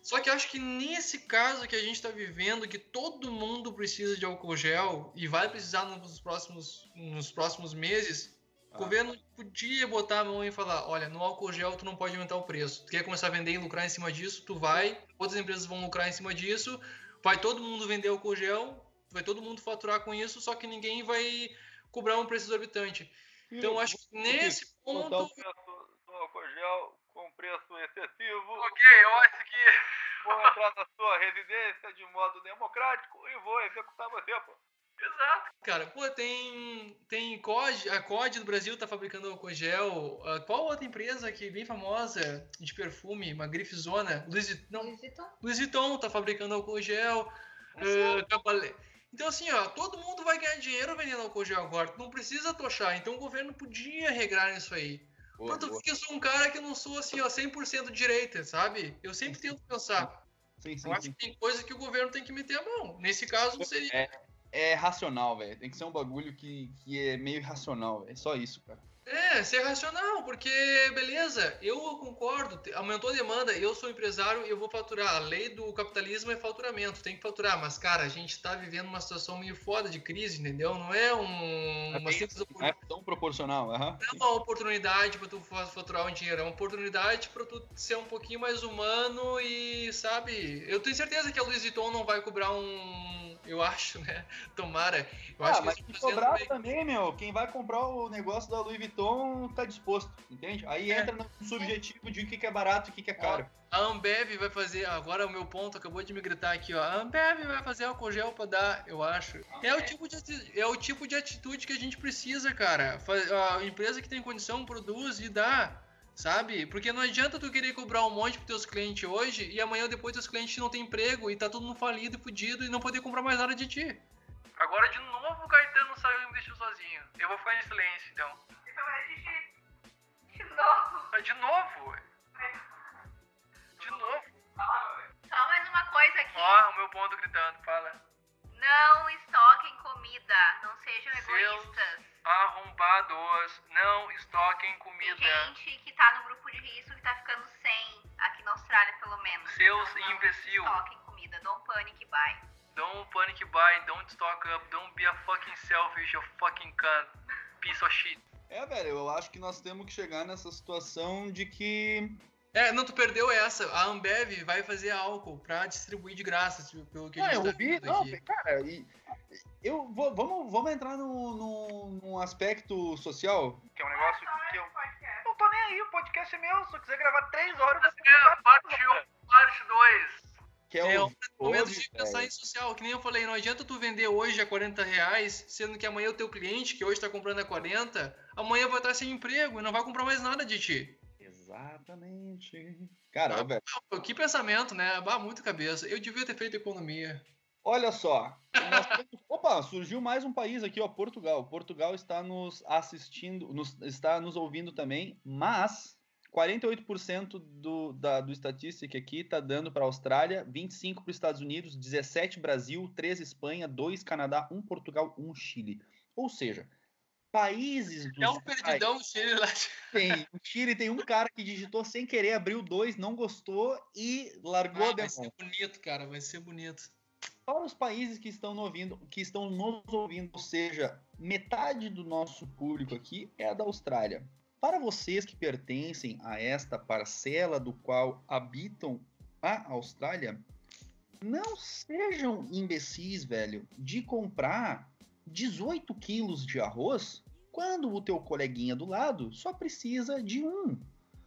Só que eu acho que nesse caso que a gente está vivendo, que todo mundo precisa de álcool gel e vai precisar nos próximos, nos próximos meses, Ah. o governo podia botar a mão e falar: olha, no álcool gel tu não pode aumentar o preço. Tu quer começar a vender e lucrar em cima disso, tu vai, outras empresas vão lucrar em cima disso, vai todo mundo vender álcool gel, vai todo mundo faturar com isso, só que ninguém vai cobrar um preço exorbitante. Então eu acho que nesse ponto. preço do álcool gel com preço excessivo. Ok, eu acho que. Vou entrar na sua residência de modo democrático e vou executar você, pô. Exato. Cara, pô, tem, tem COD, a COD do Brasil tá fabricando álcool gel. Ah, qual outra empresa que é bem famosa de perfume, uma grifezona? Louis, Vuitton- não, Louis Vuitton. Louis Vuitton tá fabricando álcool gel. Cabale- Então, assim, ó, todo mundo vai ganhar dinheiro vendendo álcool gel agora. Tu não precisa tochar. Então, o governo podia regrar isso aí. Boa, Pra tu boa. ver que eu sou um cara que não sou, assim, ó, 100% direita, sabe? Eu sempre tento pensar. Sim, sim, Eu acho sim. que tem coisa que o governo tem que meter a mão. Nesse caso, seria. É, é racional, velho. Tem que ser um bagulho que, que é meio irracional, velho. Só isso, cara. É, ser racional, porque beleza, eu concordo, aumentou a demanda, eu sou empresário eu vou faturar. A lei do capitalismo é faturamento, tem que faturar, mas cara, a gente tá vivendo uma situação meio foda de crise, entendeu? Não é um, uma bem simples Não é tão proporcional. aham. Não é uma oportunidade para tu fa- faturar um dinheiro, é uma oportunidade para tu ser um pouquinho mais humano e, sabe, eu tenho certeza que a Louis Vuitton não vai cobrar um, eu acho, né? [LAUGHS] Tomara. Eu Ah, acho que mas estão fazendo cobrar também, meu, quem vai comprar o negócio da Louis Vuitton tá disposto, entende? Aí É. entra no subjetivo de o que que é barato e o que que é caro. A Ambev vai fazer, agora o meu ponto acabou de me gritar aqui, ó. A Ambev vai fazer álcool gel pra dar, eu acho. É o tipo de, é o tipo de atitude que a gente precisa, cara. A empresa que tem condição produz e dá, sabe? Porque não adianta tu querer cobrar um monte pros teus clientes hoje e amanhã depois teus clientes não têm emprego e tá todo mundo falido e fudido e não poder comprar mais nada de ti. Agora de novo o Caetano saiu e me deixou sozinho. Eu vou ficar em silêncio então. De novo. De novo? De novo? Só mais uma coisa aqui. Ó, o meu ponto gritando, fala. Não estoquem comida. Não sejam Seus egoístas. arrombados, não estoquem Tem comida. gente que tá no grupo de risco que tá ficando sem. Aqui na Austrália, pelo menos. Seus Então, não imbecil. Estoquem comida. Don't panic buy. Don't panic buy, don't stock up, don't be a fucking selfish, you fucking cunt. Piece of shit. É, velho, eu acho que nós temos que chegar nessa situação de que. É, não, tu perdeu essa. A Ambev vai fazer álcool pra distribuir de graça, tipo, pelo que a Ah, gente eu tá vendo Não, aqui. cara, e, eu vou, vamos, vamos entrar no, no, num aspecto social. Que é um negócio que eu. Não tô nem aí, o podcast é meu. Se eu quiser gravar três horas, você É, parte 1, parte 2. Que é, É o um momento de pensar velho. em social, que nem eu falei, não adianta tu vender hoje a 40 reais, sendo que amanhã o teu cliente, que hoje tá comprando a 40, amanhã vai estar sem emprego e não vai comprar mais nada de ti. Exatamente. Cara, Ah. Que pensamento, né? Bah, muito cabeça. Eu devia ter feito economia. Olha só. temos- [LAUGHS] Opa, surgiu mais um país aqui, ó, Portugal. Portugal está nos assistindo, nos- está nos ouvindo também, mas 48% do, da, do estatística aqui está dando para a Austrália, 25% para os Estados Unidos, 17% Brasil, 13% Espanha, 2% Canadá, 1% Portugal, 1% Chile. Ou seja, países É um perdidão do Chile lá. tem, o Chile tem um cara que digitou sem querer, abriu dois, não gostou e largou Ah, a vai ser bonito, cara, vai ser bonito. para os países que estão, ouvindo, que estão nos ouvindo, ou seja, metade do nosso público aqui é da Austrália. Para vocês que pertencem a esta parcela do qual habitam a Austrália, não sejam imbecis, velho, de comprar 18 quilos de arroz quando o teu coleguinha do lado só precisa de um.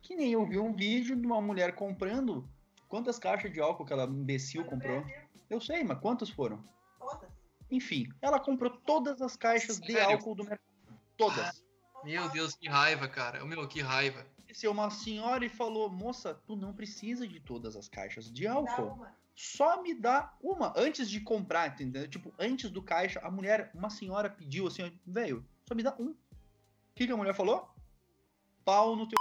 Que nem eu vi um vídeo de uma mulher comprando. Quantas caixas de álcool aquela imbecil comprou? Eu sei, mas quantas foram? Todas. Enfim, ela comprou todas as caixas de Sério? álcool do mercado. Todas. Meu Deus, que raiva, cara. Meu, que raiva. Desceu uma senhora e falou: Moça, tu não precisa de todas as caixas de Dá álcool. uma. Só me dá uma. Antes de comprar, entendeu? Tipo, antes do caixa, a mulher, uma senhora pediu assim: Velho, só me dá um. O que, que a mulher falou? Pau no teu.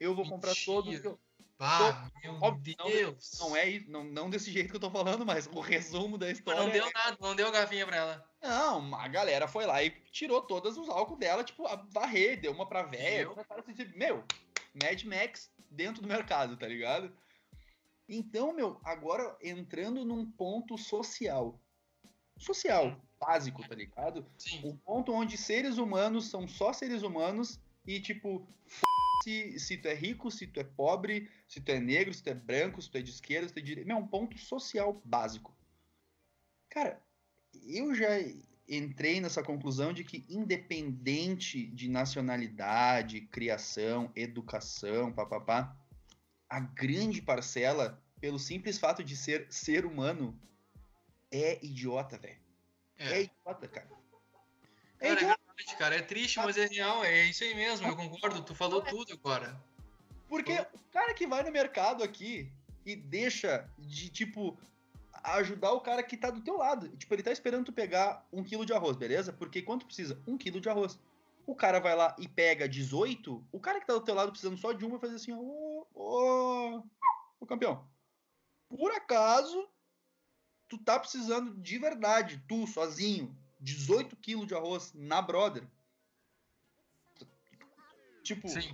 Eu vou comprar Mentira. todos. os teus." Ah, meu Óbvio, Deus. Não é não, não desse jeito que eu tô falando, mas o resumo da história. Não deu é- nada, não deu garfinha pra ela. Não, a galera foi lá e tirou todos os álcool dela, tipo, a varrer, deu uma pra véia. Meu. começaram a sentir, Meu, Mad Max dentro do mercado, tá ligado? Então, meu, agora entrando num ponto social. Social, básico, tá ligado? Sim. Um ponto onde seres humanos são só seres humanos e, tipo, se, se tu é rico, se tu é pobre, se tu é negro, se tu é branco, se tu é de esquerda, se tu é de direita. É um ponto social básico. Cara, eu já entrei nessa conclusão de que, independente de nacionalidade, criação, educação, papapá, a grande parcela, pelo simples fato de ser ser humano, é idiota, velho. É. É. idiota, cara. É Cara, é idiota. verdade, cara. É triste, mas é real. É isso aí mesmo, eu concordo. Tu falou tudo agora. Porque o cara que vai no mercado aqui e deixa de, tipo, ajudar o cara que tá do teu lado. Tipo, ele tá esperando tu pegar um quilo de arroz, beleza? Porque quanto precisa? Um quilo de arroz. O cara vai lá e pega 18, o cara que tá do teu lado precisando só de um vai fazer assim, ô, ô, ô campeão. Por acaso, tu tá precisando de verdade, tu, sozinho, 18 quilos de arroz na brother. Tipo, Sim.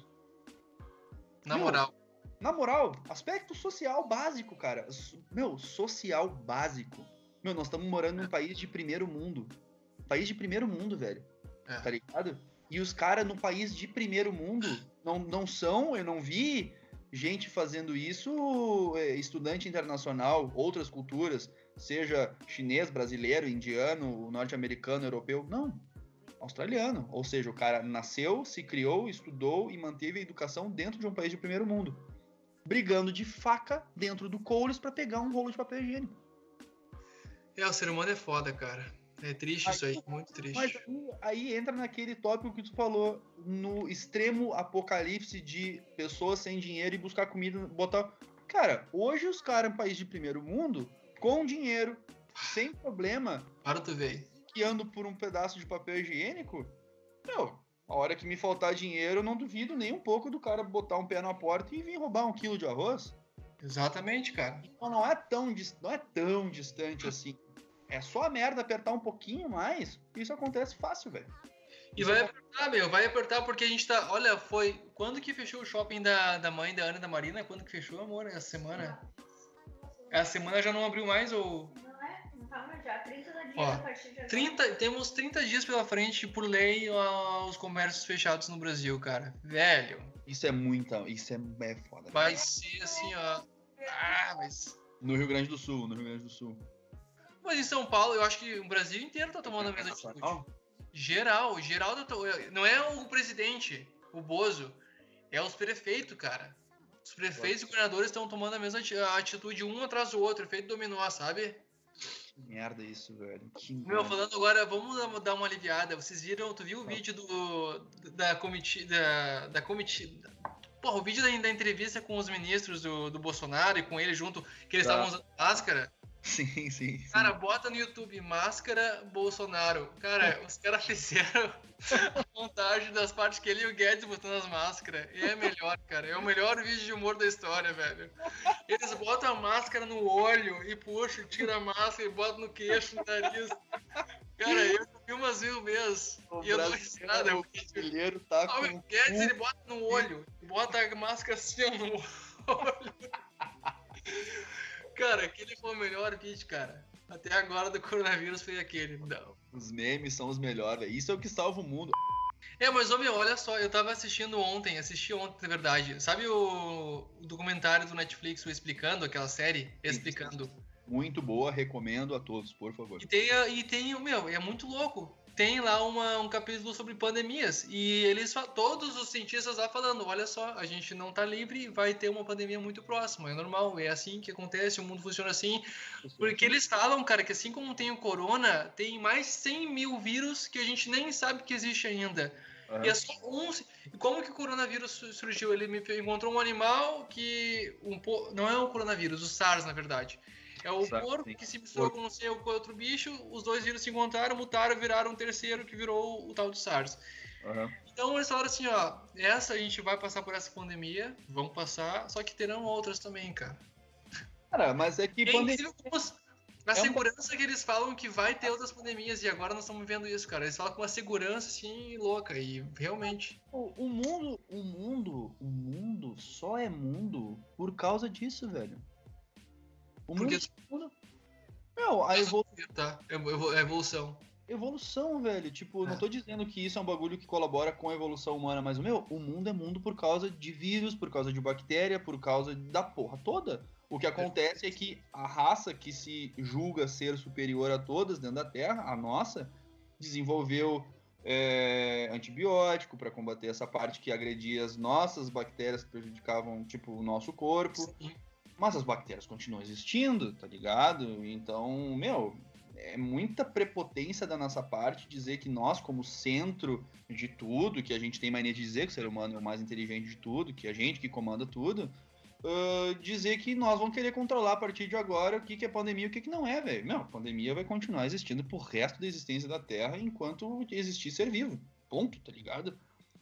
Na Meu, moral. na moral, aspecto social básico, cara. Meu, social básico. Meu, nós estamos morando num país de primeiro mundo. País de primeiro mundo, velho. É. Tá ligado? E os caras no país de primeiro mundo não, não são, eu não vi gente fazendo isso, é, estudante internacional, outras culturas, seja chinês, brasileiro, indiano, norte-americano, europeu. Não. Australiano. Ou seja, o cara nasceu, se criou, estudou e manteve a educação dentro de um país de primeiro mundo. Brigando de faca dentro do Coles pra pegar um rolo de papel higiênico. É, o ser humano é foda, cara. É triste isso aí, muito triste. Mas aí, aí entra naquele tópico que tu falou, no extremo apocalipse de pessoas sem dinheiro e buscar comida, botar. Cara, hoje os caras, um país de primeiro mundo, com dinheiro, sem problema, Para tu ver. aí. que ando por um pedaço de papel higiênico, meu, a hora que me faltar dinheiro, eu não duvido nem um pouco do cara botar um pé na porta e vir roubar um quilo de arroz. Exatamente, cara. Então não é tão, não é tão distante assim. É só a merda apertar um pouquinho mais, isso acontece fácil, velho. E vai apertar, meu, vai apertar porque a gente tá. Olha, foi. Quando que fechou o shopping da, da mãe da Ana e da Marina? Quando que fechou, amor? Essa semana? Essa semana já não abriu mais ou. Não é? Não tá mais já. 30 dias Ó, a partir de agora. 30, temos 30 dias pela frente, por lei, ó, os comércios fechados no Brasil, cara. Velho, Isso é muita, isso é, é foda. vai ser assim, ó. Ah, mas. No Rio Grande do Sul, no Rio Grande do Sul. Mas em São Paulo, eu acho que o Brasil inteiro tá tomando a mesma atitude. Geral, geral tá to- não é o presidente, o Bozo, é os prefeitos, cara. Os prefeitos e governadores estão tomando a mesma ati- atitude um atrás do outro, efeito dominó, sabe? Que merda isso, velho. Que Meu, merda. falando agora, vamos dar- dar uma aliviada. Vocês viram, tu viu o vídeo do da comitiva da, da comitiva Porra, o vídeo da, da entrevista com os ministros do, do Bolsonaro e com ele junto, que eles Tá. estavam usando máscara. Sim, sim. sim. Cara, bota no YouTube máscara Bolsonaro. Cara, [LAUGHS] os caras fizeram a montagem das partes que ele e o Guedes botando as máscaras. E é melhor, cara. É o melhor vídeo de humor da história, velho. Eles botam a máscara no olho e puxam, tira a máscara e botam no queixo, no nariz. Cara, eu vi umas mil vezes. O E eu dou brasileiro- risada. o brasileiro tá Ah, com o Guedes, ele bota no olho. Bota a máscara assim no olho. Cara, aquele foi o melhor vídeo, cara. Até agora do coronavírus foi aquele. Não. os memes são os melhores. Isso é o que salva o mundo. É, mas ô meu, olha só, eu tava assistindo ontem, assisti ontem, na verdade. Sabe o, o documentário do Netflix, o Explicando, aquela série? Explicando. Muito boa, recomendo a todos, por favor. E tem, e tem, o meu, é muito louco. Tem lá uma, um capítulo sobre pandemias. E eles, todos os cientistas lá falando: olha só, a gente não tá livre e vai ter uma pandemia muito próxima. É normal, é assim que acontece, o mundo funciona assim. Porque eles falam, cara, que assim como tem o corona, tem mais 100 mil vírus que a gente nem sabe que existe ainda. Aham. E é só um. Como que o coronavírus su- surgiu? Ele me encontrou um animal que. Um, po- não é o coronavírus, o SARS, na verdade. É o SARS, porco sim. que se misturou com não sei com outro bicho, os dois vírus se encontraram, mutaram, viraram um terceiro que virou o tal do SARS. Aham. Então eles falaram assim, ó, essa a gente vai passar por essa pandemia, vamos passar, só que terão outras também, cara. Cara, mas é que é pandemia. incrível como os- a É uma- segurança que eles falam que vai ter outras pandemias e agora nós estamos vendo isso, cara. Eles falam com uma segurança assim louca e realmente. O, o mundo, o mundo, o mundo só é mundo por causa disso, velho. O Porque mundo, Meu, a evolu- tá, é é evolução. evolução, velho. Tipo, É. não tô dizendo que isso é um bagulho que colabora com a evolução humana, mas, meu, o mundo é mundo por causa de vírus, por causa de bactéria, por causa da porra toda. O que acontece é que a raça que se julga ser superior a todas dentro da Terra, a nossa, desenvolveu é, antibiótico para combater essa parte que agredia as nossas bactérias que prejudicavam, tipo, o nosso corpo. Sim. Mas as bactérias continuam existindo, tá ligado? Então, meu, é muita prepotência da nossa parte dizer que nós, como centro de tudo, que a gente tem mania de dizer que o ser humano é o mais inteligente de tudo, que a gente que comanda tudo, ah, dizer que nós vamos querer controlar a partir de agora o que, que é pandemia e o que, que não é, velho. Não, a pandemia vai continuar existindo pro resto da existência da Terra enquanto existir ser vivo. Ponto, tá ligado?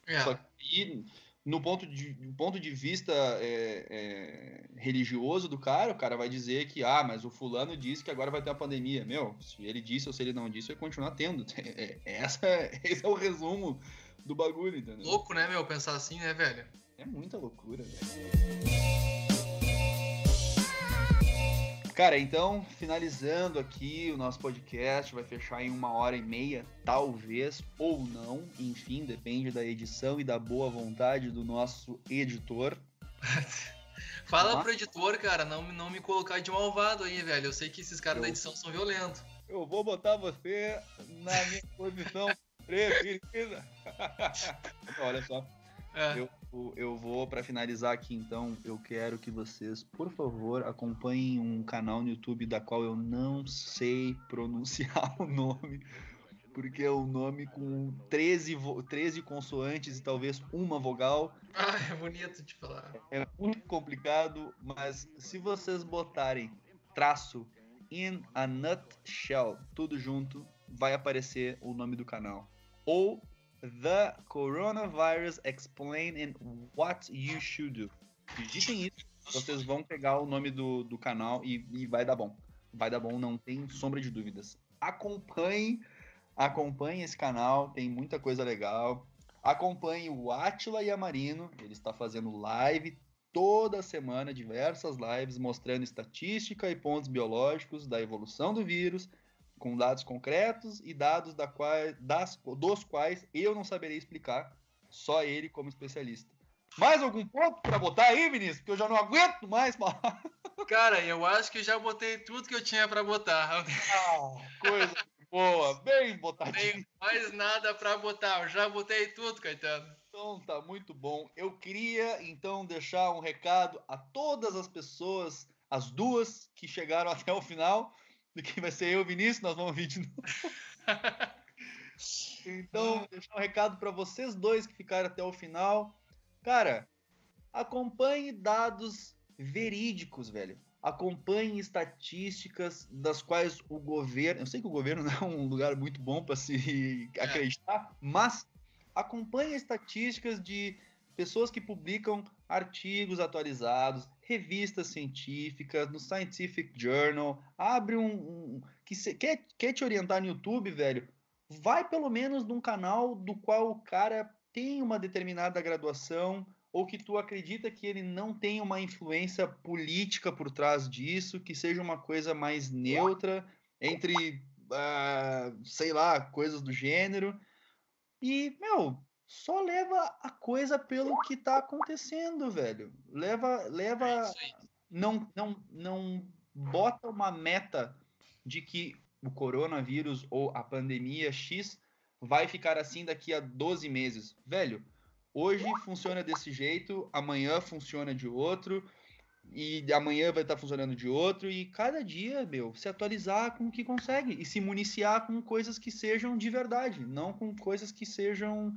É. Só que no ponto de, do ponto de vista é, é, religioso do cara, o cara vai dizer que, ah, mas o fulano disse que agora vai ter uma pandemia. Meu, se ele disse ou se ele não disse, vai continuar tendo. [LAUGHS] É, é- essa, [LAUGHS] esse é o resumo do bagulho, entendeu? Louco, né, meu? Pensar assim, né, velho? É muita loucura, velho. Cara, então, finalizando aqui o nosso podcast, vai fechar em uma hora e meia, talvez, ou não, enfim, depende da edição e da boa vontade do nosso editor. [LAUGHS] Fala Mas- pro editor, cara, não, não me colocar de malvado aí, velho. Eu sei que esses caras da Eu- edição são violentos. Eu vou botar você na minha posição [LAUGHS] preferida. [LAUGHS] Olha só. É. Eu, eu vou, para finalizar aqui, então, eu quero que vocês, por favor, acompanhem um canal no YouTube da qual eu não sei pronunciar [LAUGHS] o nome, porque é um nome com 13, vo- 13 consoantes e talvez uma vogal. Ah, é bonito de falar. É muito complicado, mas se vocês botarem traço in a nutshell, tudo junto, vai aparecer o nome do canal. Ou The Coronavirus Explained in What You Should Do. Digitem isso, vocês vão pegar o nome do, do canal e, e vai dar bom. Vai dar bom, não tem sombra de dúvidas. Acompanhe, acompanhe esse canal, tem muita coisa legal. Acompanhe o Atila Yamarino, ele está fazendo live toda semana, diversas lives mostrando estatística e pontos biológicos da evolução do vírus, com dados concretos e dados da qual, das, dos quais eu não saberei explicar, só ele como especialista. Mais algum ponto para botar aí, Vinícius? Porque eu já não aguento mais falar. [LAUGHS] Cara, eu acho que já botei tudo que eu tinha pra botar. Ah, coisa boa, bem Não botadinho. tenho mais nada pra botar. Eu já botei tudo, Caetano. Então tá muito bom. Eu queria então deixar um recado a todas as pessoas, as duas que chegaram [LAUGHS] até o final, de que vai ser eu Vinícius, nós vamos vir de novo. [LAUGHS] Então, deixar um recado para vocês dois que ficaram até o final. Cara, acompanhe dados verídicos, velho. Acompanhe estatísticas das quais o governo. Eu sei que o governo [LAUGHS] não é um lugar muito bom para se [LAUGHS] acreditar, mas acompanhe estatísticas de pessoas que publicam artigos atualizados, revistas científicas, no Scientific Journal, abre um, um- que cê- quer, quer te orientar no YouTube, velho, vai pelo menos num canal do qual o cara tem uma determinada graduação ou que tu acredita que ele não tem uma influência política por trás disso, que seja uma coisa mais neutra entre, ah, sei lá, coisas do gênero. E, meu, só leva a coisa pelo que tá acontecendo, velho. Leva, leva, É não, não, não bota uma meta de que o coronavírus ou a pandemia X vai ficar assim daqui a 12 meses. Velho, hoje funciona desse jeito, amanhã funciona de outro, e amanhã vai estar funcionando de outro, e cada dia, meu, se atualizar com o que consegue e se municiar com coisas que sejam de verdade, não com coisas que sejam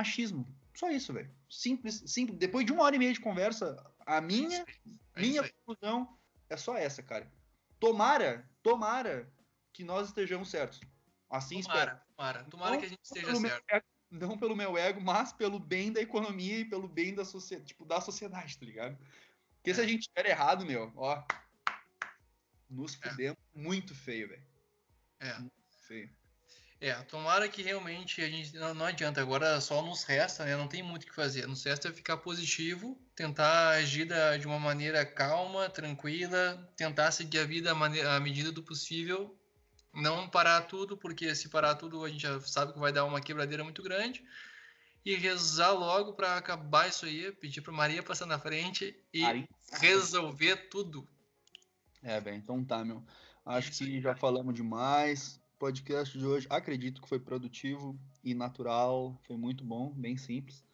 achismo. Só isso, velho. Simples, simples. Depois de uma hora e meia de conversa, a minha É minha isso aí. conclusão é só essa, cara. Tomara, tomara que nós estejamos certos. Assim espero. Tomara, tomara. Tomara Não que a gente esteja certo. ego, não pelo meu ego, mas pelo bem da economia e pelo bem da sociedade, tipo, da sociedade, tá ligado? Porque É. se a gente estiver errado, meu, ó, nos fudemos muito feio, velho. É. Feio. É, tomara que realmente a gente. Não, não adianta, agora só nos resta, né? Não tem muito o que fazer. Nos resta ficar positivo, tentar agir da- de uma maneira calma, tranquila, tentar seguir a vida à, mane- à medida do possível. Não parar tudo, porque se parar tudo a gente já sabe que vai dar uma quebradeira muito grande. E rezar logo para acabar isso aí, pedir para Maria passar na frente e resolver tudo. É, velho, então tá, meu. Acho que já falamos demais. Podcast de hoje, acredito que foi produtivo e natural. Foi muito bom, bem simples.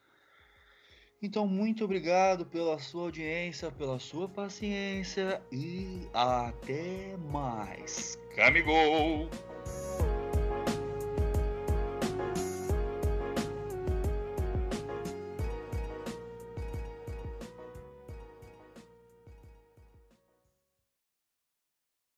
Então, muito obrigado pela sua audiência, pela sua paciência e até mais. Camigol!